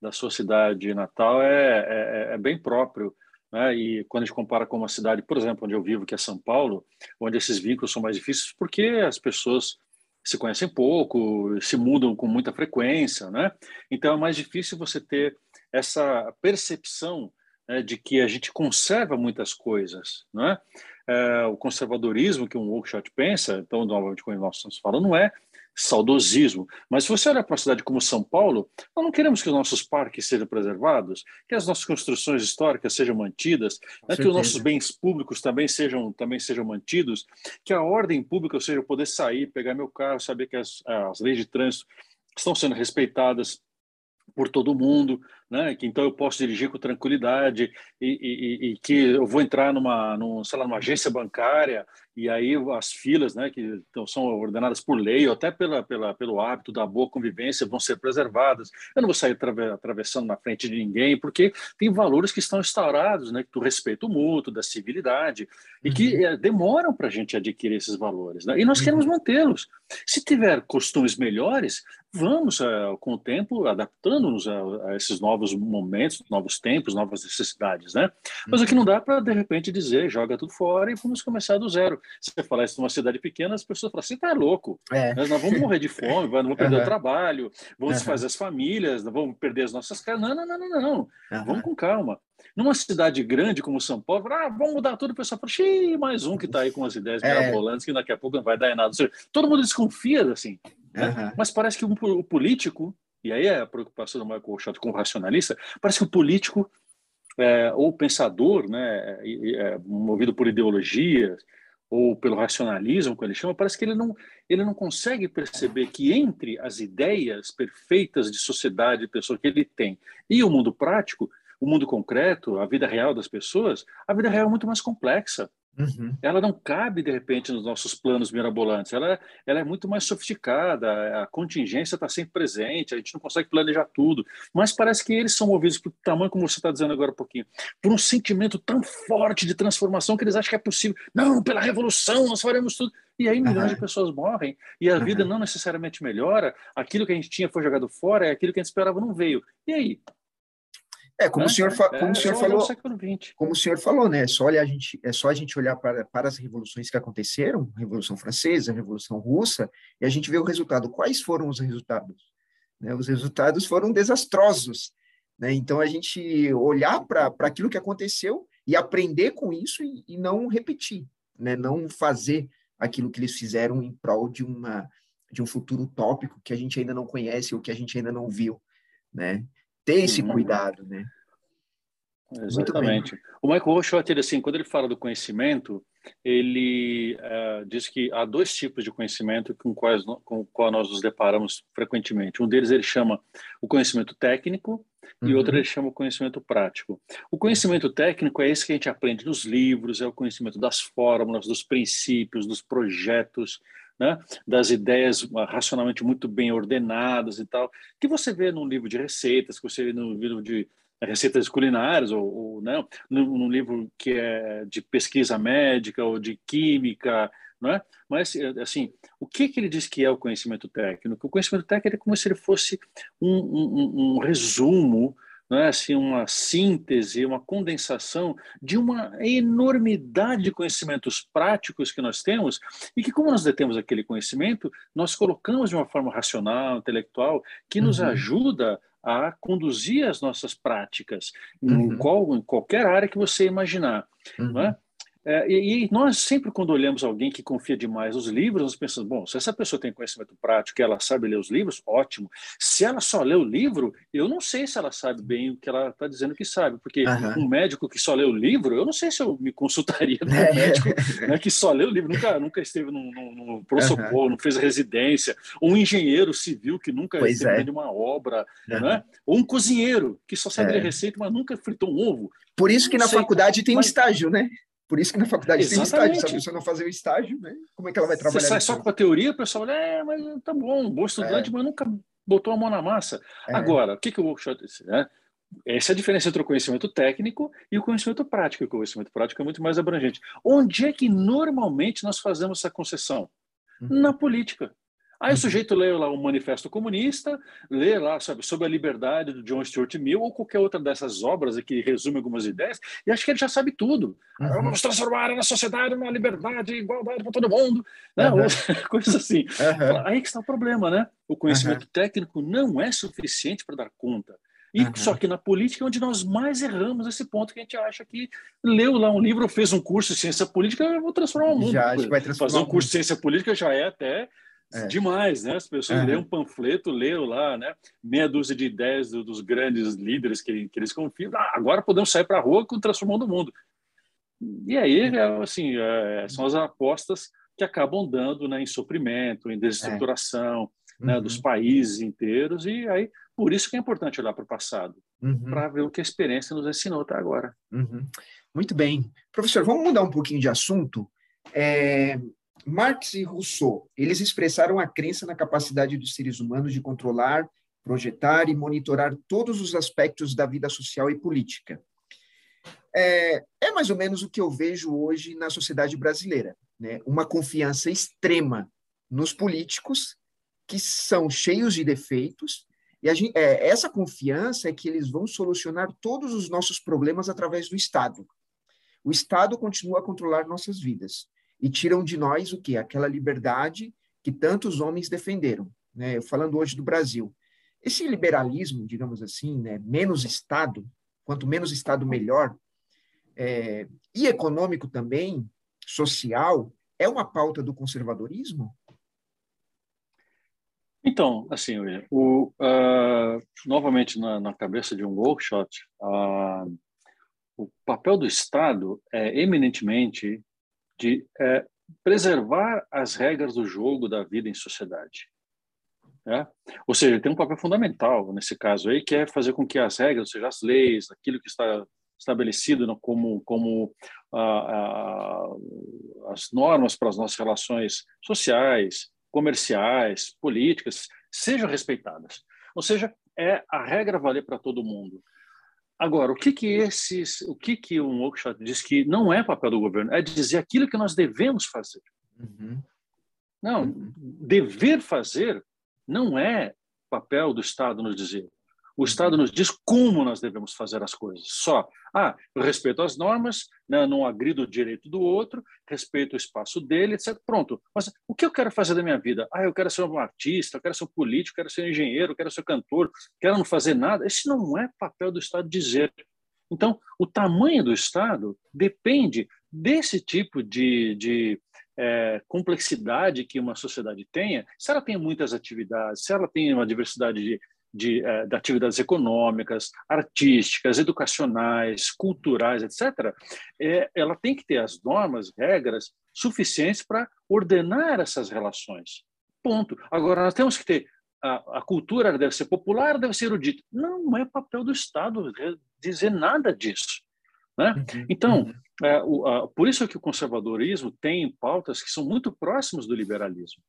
da sua cidade natal é, é, é bem próprio. Né? E quando a gente compara com uma cidade, por exemplo, onde eu vivo, que é São Paulo, onde esses vínculos são mais difíceis porque as pessoas se conhecem pouco, se mudam com muita frequência, né? Então é mais difícil você ter essa percepção né, de que a gente conserva muitas coisas, né? É, o conservadorismo que um workshop pensa, então, novamente, como nós estamos falando, não é saudosismo. Mas se você olhar para uma cidade como São Paulo, nós não queremos que os nossos parques sejam preservados, que as nossas construções históricas sejam mantidas, né, que os nossos bens públicos também sejam, também sejam mantidos, que a ordem pública, ou seja, eu poder sair, pegar meu carro, saber que as, as leis de trânsito estão sendo respeitadas por todo mundo, né? Que então eu posso dirigir com tranquilidade e, e, e, que eu vou entrar numa, num, lá, numa agência bancária e aí as filas, né? Que então, são ordenadas por lei ou até pela, pela, pelo hábito da boa convivência vão ser preservadas. Eu não vou sair atravessando na frente de ninguém porque tem valores que estão instaurados, né? Do respeito mútuo, da civilidade e que é, demoram para a gente adquirir esses valores, né? E nós queremos uhum. mantê-los. Se tiver costumes melhores, vamos, uh, com o tempo, adaptando-nos a, a, esses novos momentos, novos tempos, novas necessidades, né? Mas o que não dá para, de repente, dizer, joga tudo fora e vamos começar do zero. Se você falar isso numa cidade pequena, as pessoas falam assim, tá louco, é. nós vamos morrer de fome, vamos perder uhum. o trabalho, vamos uhum. fazer as famílias, vamos perder as nossas casas. Não, não, não, não, não. Uhum. Vamos com calma. Numa cidade grande como São Paulo, ah, vamos mudar tudo, o pessoal fala, xiii, mais um que está aí com as ideias é. mirabolantes que daqui a pouco não vai dar em nada. Seja, todo mundo desconfia assim. Né? Mas parece que o, o, político, e aí é a preocupação do Michael Rochot como racionalista, parece que o político é, ou pensador, né, é, é, movido por ideologias, ou pelo racionalismo, como ele chama, parece que ele não, ele não consegue perceber que entre as ideias perfeitas de sociedade e pessoa que ele tem e o mundo prático, o mundo concreto, a vida real das pessoas, a vida real é muito mais complexa. Uhum. Ela não cabe, de repente, nos nossos planos mirabolantes. Ela, ela é muito mais sofisticada, a contingência está sempre presente, a gente não consegue planejar tudo. Mas parece que eles são movidos por tamanho, como você está dizendo agora um pouquinho, por um sentimento tão forte de transformação que eles acham que é possível. Não, pela revolução nós faremos tudo. E aí milhões uhum. de pessoas morrem e a uhum. vida não necessariamente melhora. Aquilo que a gente tinha foi jogado fora, é aquilo que a gente esperava não veio. E aí? É, como né? o senhor, como é, o senhor falou, como o senhor falou, né? É só, olhar a gente, é só a gente olhar para, para as revoluções que aconteceram, a Revolução Francesa, a Revolução Russa, e a gente vê o resultado. Quais foram os resultados? Né? Os resultados foram desastrosos. Né? Então, a gente olhar para aquilo que aconteceu e aprender com isso e, e não repetir, né? não fazer aquilo que eles fizeram em prol de, uma, de um futuro utópico que a gente ainda não conhece ou que a gente ainda não viu. Né? Ter esse uhum. cuidado, né? Exatamente. O Michael Rochot, ele, assim, quando ele fala do conhecimento, ele uh, diz que há dois tipos de conhecimento com quais com o qual nós nos deparamos frequentemente. Um deles ele chama o conhecimento técnico e uhum. outro ele chama o conhecimento prático. O conhecimento técnico é esse que a gente aprende nos livros, é o conhecimento das fórmulas, dos princípios, dos projetos, né, das ideias racionalmente muito bem ordenadas e tal, que você vê num livro de receitas, que você vê no livro de receitas culinárias ou, ou né, num, num livro que é de pesquisa médica ou de química, não é? Mas assim, o que que ele diz que é o conhecimento técnico? O conhecimento técnico é como se ele fosse um, um, um resumo é assim, uma síntese, uma condensação de uma enormidade de conhecimentos práticos que nós temos e que, como nós detemos aquele conhecimento, nós colocamos de uma forma racional, intelectual, que nos uhum. ajuda a conduzir as nossas práticas uhum. em, qual, em qualquer área que você imaginar. Uhum. Não é? É, e, nós sempre, quando olhamos alguém que confia demais nos livros, nós pensamos, bom, se essa pessoa tem conhecimento prático e ela sabe ler os livros, ótimo. Se ela só lê o livro, eu não sei se ela sabe bem o que ela está dizendo que sabe, porque uhum. um médico que só lê o livro, eu não sei se eu me consultaria com um é. médico né, que só lê o livro, nunca, nunca esteve no pronto-socorro, uhum. não fez residência, ou um engenheiro civil que nunca pois esteve é. uma obra, uhum. né? ou um cozinheiro que só sabe é. ler receita, mas nunca fritou um ovo. Por isso que na sei, faculdade tem mas... um estágio, né? Por isso que na faculdade Exatamente. tem estágio. Se a pessoa não fazer o estágio, né? como é que ela vai trabalhar? Você sai só com a teoria, o pessoal olha, é, mas tá bom, bom estudante, é. mas nunca botou a mão na massa. É. Agora, o que, que o workshop disse? Né? Essa é a diferença entre o conhecimento técnico e o conhecimento prático. O conhecimento prático é muito mais abrangente. Onde é que normalmente nós fazemos essa concessão? Uhum. Na política. Aí o uhum. sujeito lê lá o Manifesto Comunista, lê lá sabe, sobre a liberdade do John Stuart Mill ou qualquer outra dessas obras que resume algumas ideias, e acha que ele já sabe tudo. Uhum. Vamos transformar a sociedade numa liberdade, igualdade para todo mundo, né? Uhum. coisas assim. Uhum. Aí que está o problema, né? O conhecimento uhum. técnico não é suficiente para dar conta. E uhum. só que na política é onde nós mais erramos esse ponto que a gente acha que leu lá um livro, fez um curso de ciência política, eu vou transformar o mundo. Já, vai transformar Fazer um curso de ciência política já é até é. Demais, né? As pessoas uhum. lêem um panfleto, leram lá, né? Meia dúzia de ideias do, dos grandes líderes que, que eles confiam. Ah, agora podemos sair para a rua com transformando o mundo. E aí, é, assim, é, são as apostas que acabam dando né, em suprimento, em desestruturação é. né, uhum. dos países inteiros. E aí, por isso que é importante olhar para o passado, uhum. para ver o que a experiência nos ensinou até agora. Uhum. Muito bem. Professor, vamos mudar um pouquinho de assunto. É, Marx e Rousseau, eles expressaram a crença na capacidade dos seres humanos de controlar, projetar e monitorar todos os aspectos da vida social e política. É, é mais ou menos o que eu vejo hoje na sociedade brasileira, né? Uma confiança extrema nos políticos que são cheios de defeitos e gente, é, essa confiança é que eles vão solucionar todos os nossos problemas através do Estado. O Estado continua a controlar nossas vidas e tiram de nós o que? Aquela liberdade que tantos homens defenderam. Né? Falando hoje do Brasil. Esse liberalismo, digamos assim, né, menos Estado, quanto menos Estado, melhor, é, e econômico também, social, é uma pauta do conservadorismo? Então, assim, o, uh, novamente na, na, cabeça de um workshop, uh, o papel do Estado é eminentemente de é, preservar as regras do jogo da vida em sociedade. Né? Ou seja, tem um papel fundamental nesse caso aí, que é fazer com que as regras, ou seja, as leis, aquilo que está estabelecido como, como as normas para as nossas relações sociais, comerciais, políticas, sejam respeitadas. Ou seja, é a regra valer para todo mundo. Agora, o que que esses, o que que um workshop diz que não é papel do governo, é dizer aquilo que nós devemos fazer. Uhum. Não, uhum. dever fazer não é papel do Estado nos dizer. O Estado nos diz como nós devemos fazer as coisas. Só, ah, eu respeito as normas, né, não agrido o direito do outro, respeito o espaço dele, etc. Pronto. Mas o que eu quero fazer da minha vida? Ah, eu quero ser um artista, eu quero ser um político, eu quero ser um engenheiro, eu quero ser cantor, quero não fazer nada. Esse não é papel do Estado dizer. Então, o tamanho do Estado depende desse tipo de, de é, complexidade que uma sociedade tenha, se ela tem muitas atividades, se ela tem uma diversidade de, de, é, de atividades econômicas, artísticas, educacionais, culturais, etc., é, ela tem que ter as normas, regras suficientes para ordenar essas relações. Ponto. Agora, nós temos que ter a, a, cultura deve ser popular, deve ser erudita. Não, não é papel do Estado dizer nada disso. Né? Uhum, então, uhum. É, o, a, por isso é que o conservadorismo tem pautas que são muito próximas do liberalismo,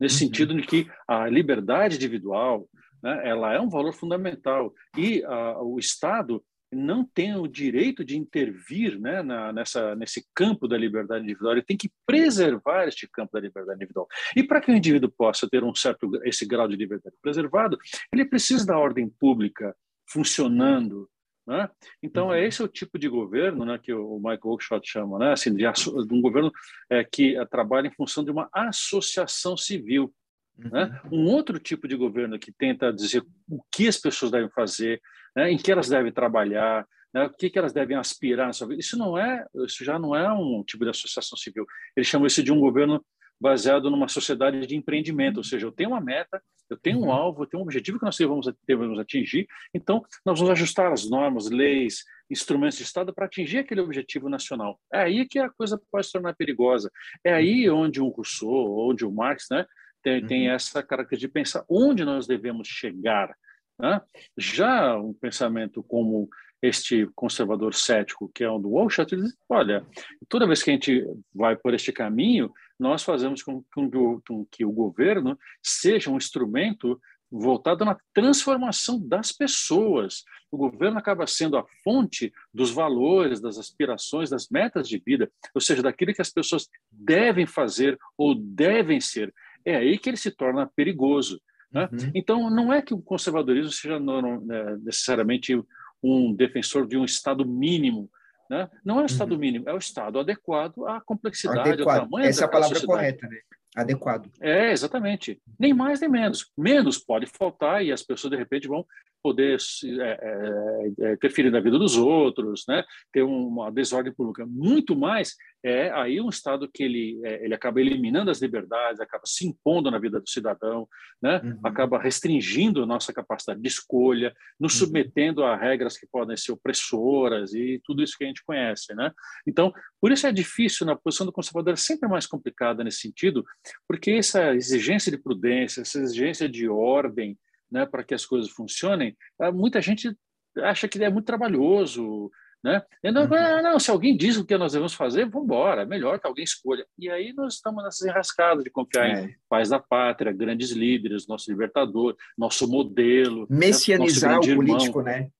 nesse uhum. sentido de que a liberdade individual né, ela é um valor fundamental e a, o Estado não tem o direito de intervir né, na, nessa, nesse campo da liberdade individual, ele tem que preservar este campo da liberdade individual. E para que o indivíduo possa ter um certo esse grau de liberdade preservado, ele precisa da ordem pública funcionando, né? Então, é uhum. esse o tipo de governo né, que o Michael Oakeshott chama, né, assim, de, de um governo é, que é, trabalha em função de uma associação civil. Né? Uhum. Um outro tipo de governo que tenta dizer o que as pessoas devem fazer, né, em que elas devem trabalhar, né, o que, que elas devem aspirar. Isso não é, isso já não é um tipo de associação civil. Eles chamam isso de um governo baseado numa sociedade de empreendimento, ou seja, eu tenho uma meta, eu tenho um uhum. alvo, eu tenho um objetivo que nós devemos, devemos atingir, então nós vamos ajustar as normas, leis, instrumentos de Estado para atingir aquele objetivo nacional. É aí que a coisa pode se tornar perigosa. É aí uhum. onde o Rousseau, onde o Marx, né, tem, tem uhum. essa característica de pensar onde nós devemos chegar. Né? Já um pensamento como este conservador cético, que é o do Walsh, ele diz, olha, toda vez que a gente vai por este caminho, nós fazemos com, com, com que o governo seja um instrumento voltado na transformação das pessoas. O governo acaba sendo a fonte dos valores, das aspirações, das metas de vida, ou seja, daquilo que as pessoas devem fazer ou devem ser. É aí que ele se torna perigoso. Né? Uhum. Então, não é que o conservadorismo seja né, necessariamente um defensor de um Estado mínimo, né? Não é o Estado uhum. mínimo, é o Estado adequado à complexidade, adequado. ao tamanho Essa é a palavra correta, né? Adequado. É, exatamente. Nem mais nem menos. Menos pode faltar e as pessoas, de repente, vão poder é, é, é, interferir na vida dos outros, né? ter uma desordem pública. Muito mais é aí um Estado que ele, é, ele acaba eliminando as liberdades, acaba se impondo na vida do cidadão, né? Uhum. acaba restringindo nossa capacidade de escolha, nos uhum. submetendo a regras que podem ser opressoras e tudo isso que a gente conhece. Né? Então, por isso é difícil, na posição do conservador é sempre mais complicada nesse sentido, porque essa exigência de prudência, essa exigência de ordem, né, para que as coisas funcionem, ah, muita gente acha que é muito trabalhoso, né? Não, uhum. não, não, se alguém diz o que nós devemos fazer, vamos embora, é melhor que alguém escolha. E aí nós estamos nessas enrascadas de confiar é. em pais da pátria, grandes líderes, nosso libertador, nosso modelo. Né, Messianizar né? o político, irmão. né?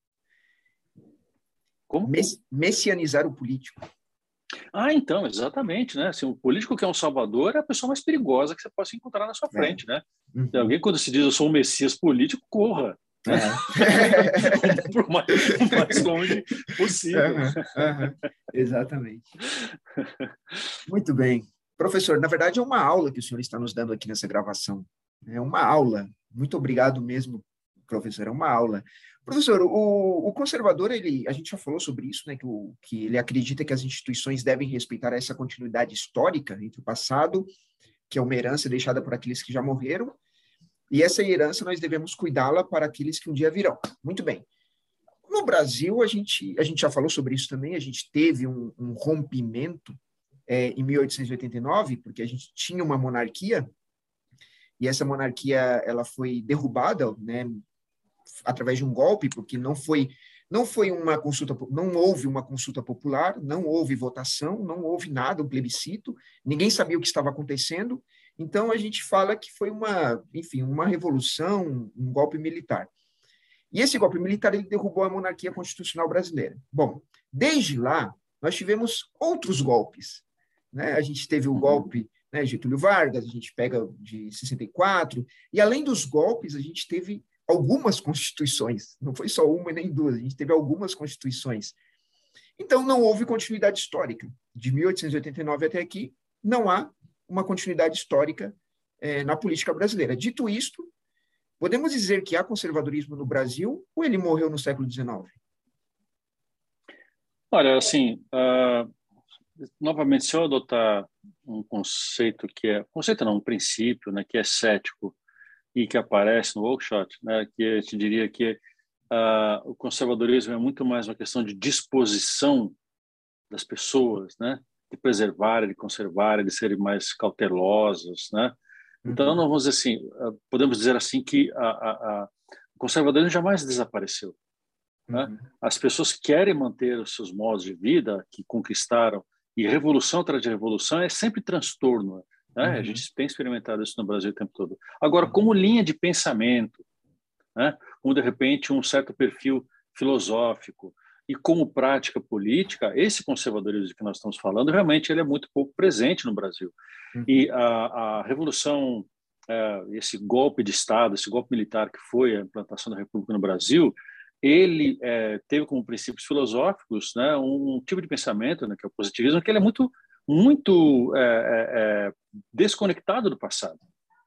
Como? Messianizar o político. Ah, então, exatamente, né? Assim, o político que é um salvador é a pessoa mais perigosa que você possa encontrar na sua é. frente, é. né? Uhum. Alguém quando se diz eu sou um messias político, corra. É. Por mais, mais, longe possível. Uhum, uhum. Exatamente. Muito bem. Professor, na verdade é uma aula que o senhor está nos dando aqui nessa gravação. É uma aula. Muito obrigado mesmo professor, é uma aula. Professor, o, o, conservador, ele, a gente já falou sobre isso, né, que, o, que ele acredita que as instituições devem respeitar essa continuidade histórica entre o passado, que é uma herança deixada por aqueles que já morreram, e essa herança nós devemos cuidá-la para aqueles que um dia virão. Muito bem. No Brasil, a gente, a gente já falou sobre isso também, a gente teve um, um rompimento é, em 1889, porque a gente tinha uma monarquia, e essa monarquia ela foi derrubada, né, através de um golpe, porque não foi não foi uma consulta, não houve uma consulta popular, não houve votação, não houve nada, um plebiscito, ninguém sabia o que estava acontecendo. Então a gente fala que foi uma, enfim, uma revolução, um golpe militar. E esse golpe militar ele derrubou a monarquia constitucional brasileira. Bom, desde lá nós tivemos outros golpes. Né? A gente teve o uhum. golpe né, Getúlio Vargas, a gente pega de 64, e além dos golpes, a gente teve algumas constituições, não foi só uma nem duas, a gente teve algumas constituições. Então, não houve continuidade histórica. De 1889 até aqui, não há uma continuidade histórica é, na política brasileira. Dito isto, podemos dizer que há conservadorismo no Brasil ou ele morreu no século XIX? Olha, assim, uh, novamente, se eu adotar um conceito que é, conceito não, um princípio, né, que é cético, e que aparece no workshop, né, que eu te diria que uh, o conservadorismo é muito mais uma questão de disposição das pessoas, né, de preservar, de conservar, de serem mais cautelosas, né. Então, uhum. vamos dizer assim, ah, podemos dizer assim que a, a, a, o conservadorismo jamais desapareceu. Né? Uhum. As pessoas querem manter os seus modos de vida que conquistaram e revolução atrás de revolução é sempre transtorno, né? Uhum. A gente tem experimentado isso no Brasil o tempo todo. Agora, como linha de pensamento, né? como de repente um certo perfil filosófico e como prática política, esse conservadorismo de que nós estamos falando, realmente ele é muito pouco presente no Brasil. Uhum. E a, a revolução, é, esse golpe de Estado, esse golpe militar que foi a implantação da República no Brasil, ele é, teve como princípios filosóficos né, um tipo de pensamento, né, que é o positivismo, que ele é muito muito é, é, é, desconectado do passado.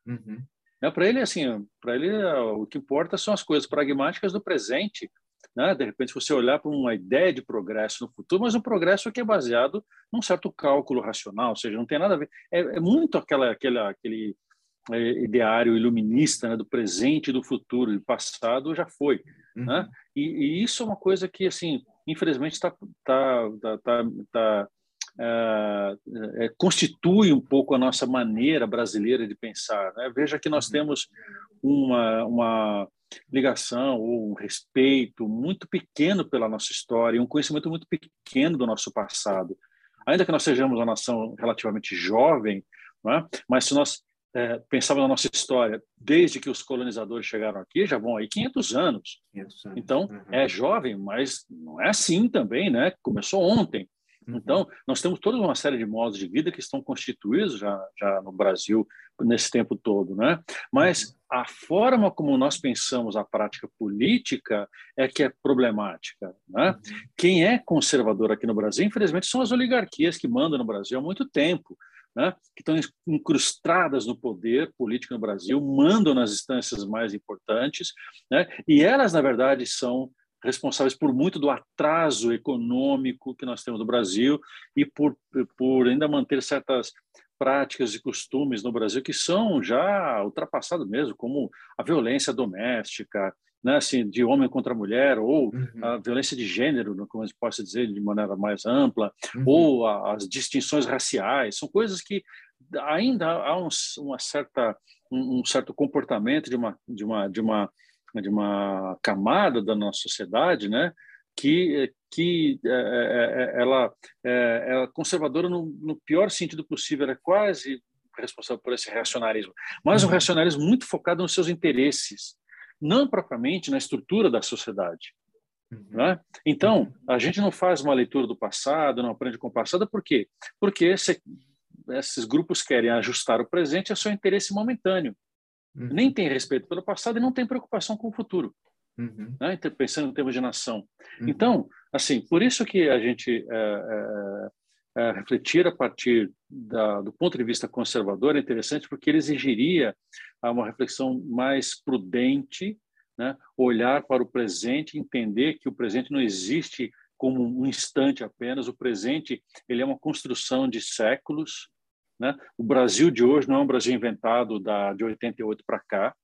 Uhum. Né? Para ele, assim, para ele o que importa são as coisas pragmáticas do presente. Né? De repente, você olhar para uma ideia de progresso no futuro, mas um progresso que é baseado num certo cálculo racional, ou seja, não tem nada a ver. É, é muito aquela, aquela, aquele é, ideário iluminista né? do presente e do futuro, e passado já foi. Uhum. Né? E, e, isso é uma coisa que, assim, infelizmente, está tá, tá, tá, tá é, constitui um pouco a nossa maneira brasileira de pensar. Né? Veja que nós uhum. temos uma, uma ligação ou um respeito muito pequeno pela nossa história, um conhecimento muito pequeno do nosso passado. Ainda que nós sejamos uma nação relativamente jovem, é? mas se nós é, pensarmos na nossa história desde que os colonizadores chegaram aqui, já vão aí 500 anos. 500 anos. Então, uhum. é jovem, mas não é assim também, né? Começou ontem. Uhum. Então, nós temos toda uma série de modos de vida que estão constituídos já, já no Brasil nesse tempo todo, né? Mas uhum. a forma como nós pensamos a prática política é que é problemática, né? Uhum. Quem é conservador aqui no Brasil, infelizmente, são as oligarquias que mandam no Brasil há muito tempo. Né, que estão incrustadas no poder político no Brasil, mandam nas instâncias mais importantes, né, e elas, na verdade, são responsáveis por muito do atraso econômico que nós temos no Brasil e por, por ainda manter certas práticas e costumes no Brasil que são já ultrapassados mesmo, como a violência doméstica, né, assim, de homem contra mulher, ou uhum. a violência de gênero, como se possa dizer de maneira mais ampla, uhum. ou a, as distinções raciais, são coisas que ainda há um, uma certa, um, um certo comportamento de uma, de uma, de uma de uma camada da nossa sociedade, né, que que é, é, é ela é, é conservadora no, no, pior sentido possível, é quase responsável por esse reacionarismo, mas um uhum. reacionarismo muito focado nos seus interesses, não propriamente na estrutura da sociedade. Uhum. Né? Então, a gente não faz uma leitura do passado, não aprende com o passado, por quê? Porque esse, esses grupos querem ajustar o presente ao seu interesse momentâneo. Uhum. Nem tem respeito pelo passado e não tem preocupação com o futuro. Uhum. Né? Então, pensando em termos de nação. Uhum. Então, assim, por isso que a gente é, é, é, refletir a partir da, do ponto de vista conservador é interessante, porque ele exigiria uma reflexão mais prudente, né? olhar para o presente, entender que o presente não existe como um instante apenas, o presente ele é uma construção de séculos. Né? O Brasil de hoje não é um Brasil inventado da, de 88 para cá,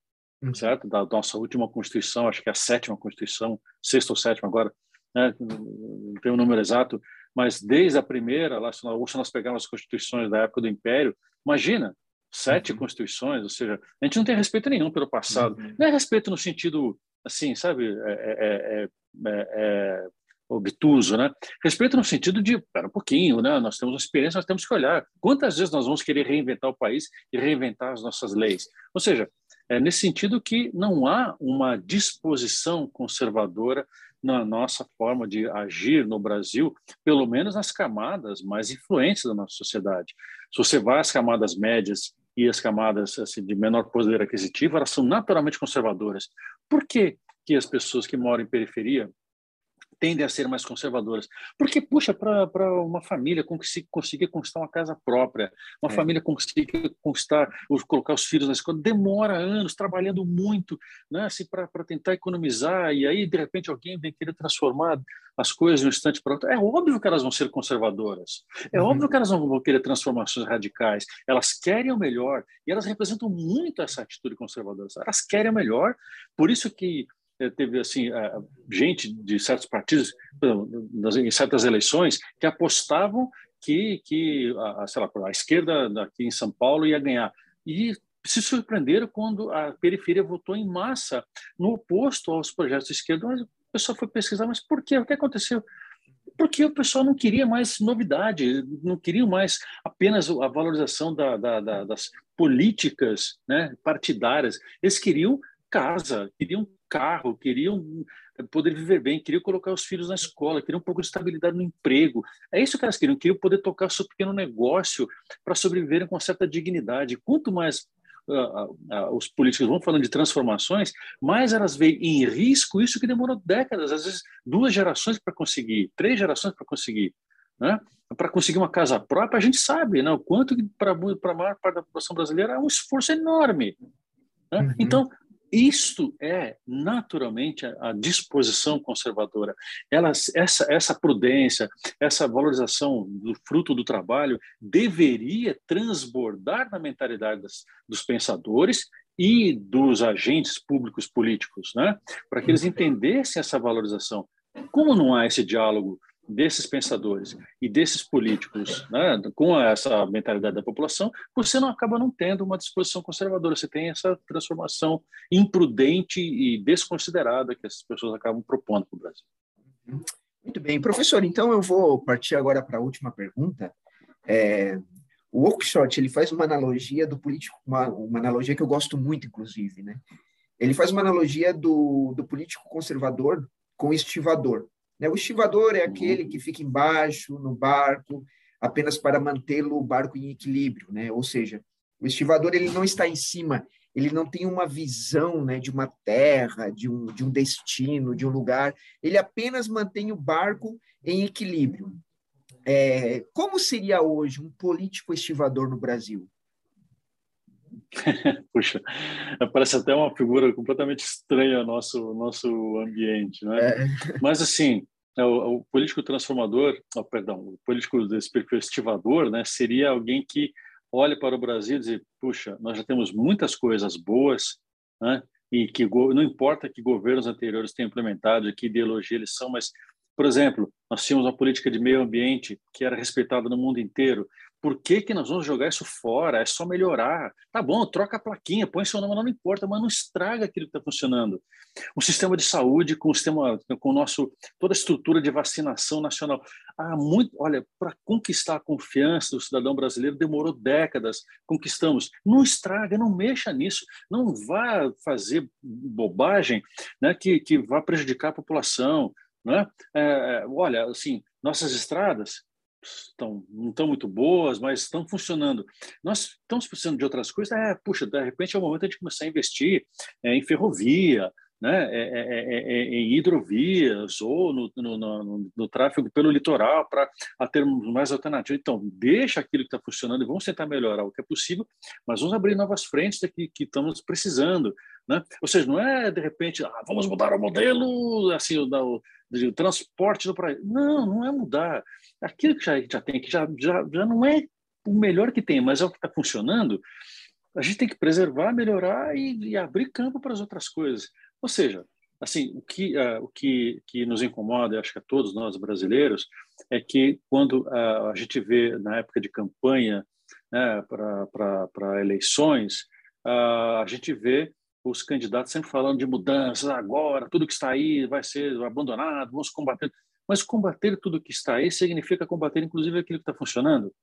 uhum. certo? Da nossa última Constituição, acho que é a sétima Constituição, sexta ou sétima agora, né? não tenho o número exato, mas desde a primeira, lá, se nós, se nós pegarmos as constituições da época do Império, imagina, sete uhum. constituições, ou seja, a gente não tem respeito nenhum pelo passado. Uhum. Não é respeito no sentido, assim, sabe, é, é, é, é obtuso, né? Respeito no sentido de, espera um pouquinho, né? Nós temos uma experiência, nós temos que olhar. Quantas vezes nós vamos querer reinventar o país e reinventar as nossas leis? Ou seja, é nesse sentido que não há uma disposição conservadora na nossa forma de agir no Brasil, pelo menos nas camadas mais influentes da nossa sociedade. Se você vai às camadas médias e as camadas assim, de menor poder aquisitivo, elas são naturalmente conservadoras. Por que, que as pessoas que moram em periferia tendem a ser mais conservadoras. Porque, puxa, para uma família conseguir, conseguir conquistar uma casa própria, uma é. família conseguir conquistar, colocar os filhos na escola, demora anos, trabalhando muito, né, assim, para tentar economizar, e aí, de repente, alguém vem querer transformar as coisas de um instante para outro. É óbvio que elas vão ser conservadoras, é uhum. óbvio que elas não vão querer transformações radicais, elas querem o melhor, e elas representam muito essa atitude conservadora, elas querem o melhor, por isso que teve assim gente de certos partidos em certas eleições que apostavam que que a, sei lá, a esquerda aqui em São Paulo ia ganhar e se surpreenderam quando a periferia votou em massa no oposto aos projetos de esquerda. Mas o pessoal foi pesquisar, mas por quê? O que aconteceu? Porque o pessoal não queria mais novidade, não queria mais apenas a valorização da, da, da, das políticas né, partidárias. Eles queriam casa, queriam carro, queriam poder viver bem, queriam colocar os filhos na escola, queriam um pouco de estabilidade no emprego. É isso que elas queriam, queriam poder tocar o seu pequeno negócio para sobreviverem com certa dignidade. Quanto mais uh, uh, os políticos vão falando de transformações, mais elas veem em risco isso que demorou décadas, às vezes duas gerações para conseguir, três gerações para conseguir. Né? Para conseguir uma casa própria, a gente sabe né? o quanto para a maior parte da população brasileira é um esforço enorme. Né? Uhum. Então, isto é naturalmente a, disposição conservadora. Ela, essa, essa prudência, essa valorização do fruto do trabalho deveria transbordar na mentalidade das, dos pensadores e dos agentes públicos políticos, né? para que eles uhum. entendessem essa valorização. Como não há esse diálogo desses pensadores e desses políticos, né, com essa mentalidade da população, você não acaba não tendo uma disposição conservadora. Você tem essa transformação imprudente e desconsiderada que essas pessoas acabam propondo para o Brasil. Muito bem, professor. Então eu vou partir agora para a última pergunta. É, o Oakeshott ele faz uma analogia do político, uma, uma analogia que eu gosto muito, inclusive, né? Ele faz uma analogia do, do político conservador com estivador. Né? O estivador é aquele que fica embaixo, no barco, apenas para mantê-lo o barco em equilíbrio, né? Ou seja, o estivador ele não está em cima, ele não tem uma visão né, de uma terra, de um, de um destino, de um lugar, ele apenas mantém o barco em equilíbrio. É, como seria hoje um político estivador no Brasil? Puxa, parece até uma figura completamente estranha ao nosso, nosso ambiente, né? É. Mas, assim, é, o, o, político transformador, oh, perdão, o político desse perfil estivador, né, seria alguém que olha para o Brasil e diz, puxa, nós já temos muitas coisas boas, né, e que não importa que governos anteriores tenham implementado, que ideologia eles são, mas, por exemplo, nós tínhamos uma política de meio ambiente que era respeitada no mundo inteiro, por que, que nós vamos jogar isso fora? É só melhorar. Tá bom, troca a plaquinha, põe seu nome, não importa, mas não estraga aquilo que está funcionando. O sistema de saúde com o sistema, com o nosso toda a estrutura de vacinação nacional. Ah, muito, olha, para conquistar a confiança do cidadão brasileiro demorou décadas. Conquistamos. Não estraga, não mexa nisso, não vá fazer bobagem, né, que que vá prejudicar a população, né? É, olha, assim, nossas estradas estão, não estão muito boas, mas estão funcionando. Nós estamos precisando de outras coisas. É, puxa, de repente é o momento de começar a investir é, em ferrovia, né, é, é, é, em hidrovias ou no, no, no, no tráfego pelo litoral para termos mais alternativas. Então, deixa aquilo que está funcionando e vamos tentar melhorar o que é possível, mas vamos abrir novas frentes que, que estamos precisando. Né? Ou seja, não é de repente, ah, vamos mudar o modelo assim, o, o, o transporte do país. Não, não é mudar. Aquilo que já, já tem, que já, já, já não é o melhor que tem, mas é o que está funcionando, a gente tem que preservar, melhorar e, e, abrir campo para as outras coisas. Ou seja, assim, o que, uh, o que, que nos incomoda, acho que a todos nós brasileiros, é que quando uh, a gente vê na época de campanha né, para eleições, uh, a gente vê os candidatos sempre falando de mudanças agora, tudo que está aí vai ser abandonado, vamos combater. Mas combater tudo que está aí significa combater, inclusive, aquilo que está funcionando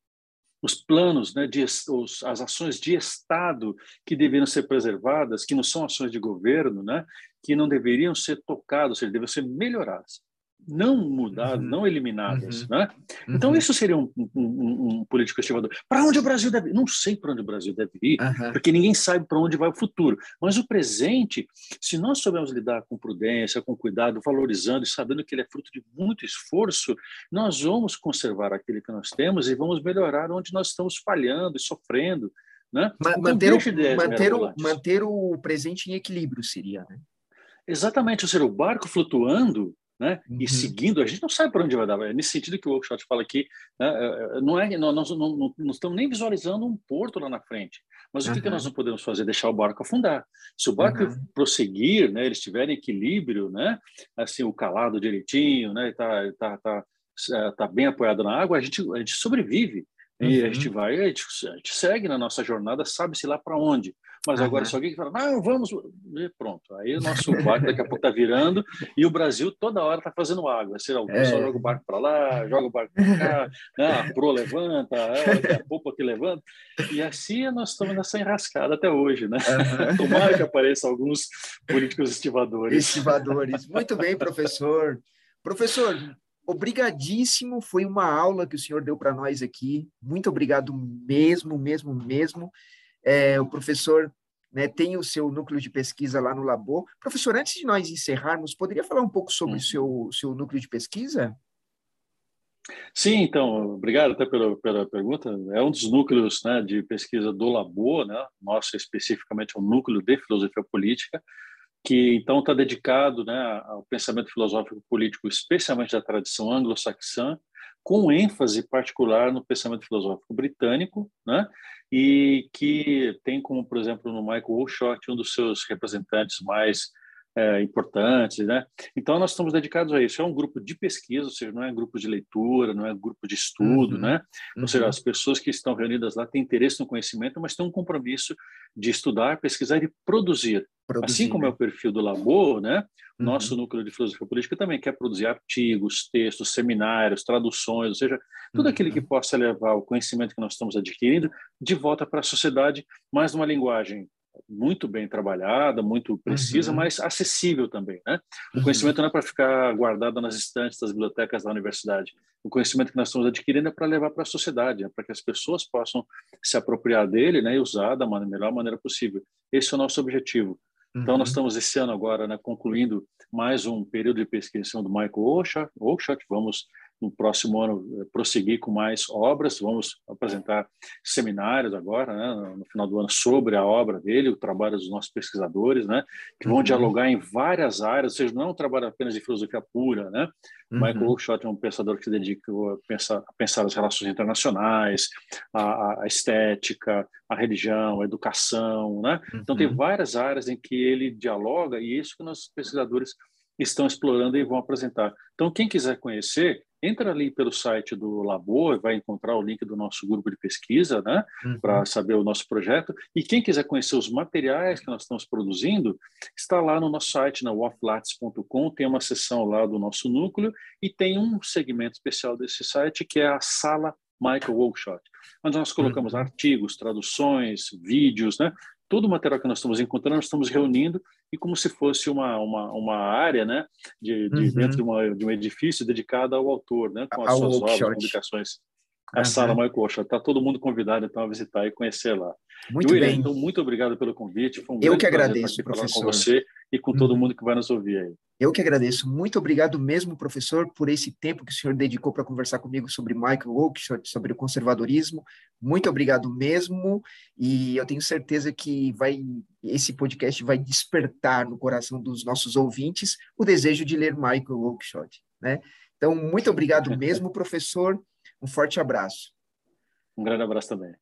os planos, né, de, os, as ações de Estado que deveriam ser preservadas, que não são ações de governo, né, que não deveriam ser tocadas, ou seja, deveriam ser melhoradas não mudadas, uhum. não eliminadas. Uhum. Né? Então, uhum. isso seria um, um, um político estivador. Para onde o Brasil deve ir? Não sei para onde o Brasil deve ir, porque ninguém sabe para onde vai o futuro. Mas o presente, se nós soubermos lidar com prudência, com cuidado, valorizando e sabendo que ele é fruto de muito esforço, nós vamos conservar aquilo que nós temos e vamos melhorar onde nós estamos falhando e sofrendo. Né? Então, manter, o, manter, o, manter o presente em equilíbrio seria, né? Exatamente, ou seja, o barco flutuando né? Uhum. E seguindo, a gente não sabe para onde vai dar. É nesse sentido que o workshop fala aqui, né? É, é, não é, nós, não, não, não, estamos nem visualizando um porto lá na frente. Mas uhum. o que, que, nós não podemos fazer? Deixar o barco afundar. Se o barco uhum. prosseguir, né? Eles tiverem equilíbrio, né? Assim, o calado direitinho, né? Tá, tá, tá, tá bem apoiado na água, a gente, a gente sobrevive. E a gente uhum. vai, a gente, a gente segue na nossa jornada, sabe-se lá para onde. Mas uhum. agora, se alguém fala, não, vamos. Pronto, aí o nosso barco daqui a pouco está virando e o Brasil toda hora está fazendo água. Sei lá, o é. joga o barco para lá, joga o barco para cá, né? a pro levanta, é, a popa que levanta. E assim nós estamos nessa enrascada até hoje, né? Uhum. Tomara que apareçam alguns políticos estivadores. Estivadores. Muito bem, professor. Professor, obrigadíssimo. Foi uma aula que o senhor deu para nós aqui. Muito obrigado mesmo, mesmo, mesmo. É, o professor né, tem o seu núcleo de pesquisa lá no Labor. Professor, antes de nós encerrarmos, poderia falar um pouco sobre o seu, seu núcleo de pesquisa? Sim, então, obrigado até pela, pela pergunta. É um dos núcleos né, de pesquisa do Labor, né? nosso especificamente é um núcleo de filosofia política, que então está dedicado né, ao pensamento filosófico político, especialmente da tradição anglo-saxã, com ênfase particular no pensamento filosófico britânico, né? e que tem como, por exemplo, no Michael Oshott, um dos seus representantes mais é, importantes, né? Então nós estamos dedicados a isso. É um grupo de pesquisa, ou seja, não é um grupo de leitura, não é um grupo de estudo, uhum. né? Ou uhum. seja, as pessoas que estão reunidas lá têm interesse no conhecimento, mas têm um compromisso de estudar, pesquisar e produzir. produzir assim como né? é o perfil do Labor, né? Uhum. Nosso núcleo de filosofia política também quer produzir artigos, textos, seminários, traduções, ou seja, tudo aquilo que uhum. possa levar o conhecimento que nós estamos adquirindo de volta para a sociedade, mas numa linguagem muito bem trabalhada, muito precisa, uhum. mas acessível também. Né? O uhum. conhecimento não é para ficar guardado nas estantes das bibliotecas da universidade. O conhecimento que nós estamos adquirindo é para levar para a sociedade, é para que as pessoas possam se apropriar dele né, e usar da melhor maneira possível. Esse é o nosso objetivo. Então, nós uhum. estamos esse ano agora né, concluindo mais um período de pesquisa do Michael Oakeshott. Vamos no próximo ano eh, prosseguir com mais obras. Vamos apresentar seminários agora, né, no final do ano, sobre a obra dele, o trabalho dos nossos pesquisadores, né, que vão uhum. dialogar em várias áreas, ou seja, não é um trabalho apenas de filosofia pura. Né? Uhum. Michael Oakeshott é um pensador que se dedica a pensar, a pensar as relações internacionais, a, a, estética, a religião, a educação. Né? Uhum. Então, tem uhum. várias áreas em que ele dialoga e é isso que nossos pesquisadores estão explorando e vão apresentar. Então, quem quiser conhecer, entra ali pelo site do Labor, vai encontrar o link do nosso grupo de pesquisa, né, uhum. para saber o nosso projeto. E quem quiser conhecer os materiais que nós estamos produzindo, está lá no nosso site, na waflates.com, tem uma seção lá do nosso núcleo e tem um segmento especial desse site que é a sala Michael Oakeshott, onde nós colocamos uhum. artigos, traduções, vídeos, né, todo o material que nós estamos encontrando, nós estamos reunindo e como se fosse uma, uma, uma área né, de, de uhum. dentro de, uma, de, um edifício dedicada ao autor, né, com as suas obras, publicações. A uhum. sala Michael. Está todo mundo convidado então a visitar e conhecer lá. Muito William, bem. Então, muito obrigado pelo convite. Foi um Eu que agradeço, professor. falar com você e com todo uhum. mundo que vai nos ouvir aí. Eu que agradeço. Muito obrigado mesmo, professor, por esse tempo que o senhor dedicou para conversar comigo sobre Michael Oakeshott, sobre o conservadorismo. Muito obrigado mesmo. E eu tenho certeza que vai esse podcast vai despertar no coração dos nossos ouvintes o desejo de ler Michael Oakeshott, né? Então, muito obrigado mesmo, professor. Um forte abraço. Um grande abraço também.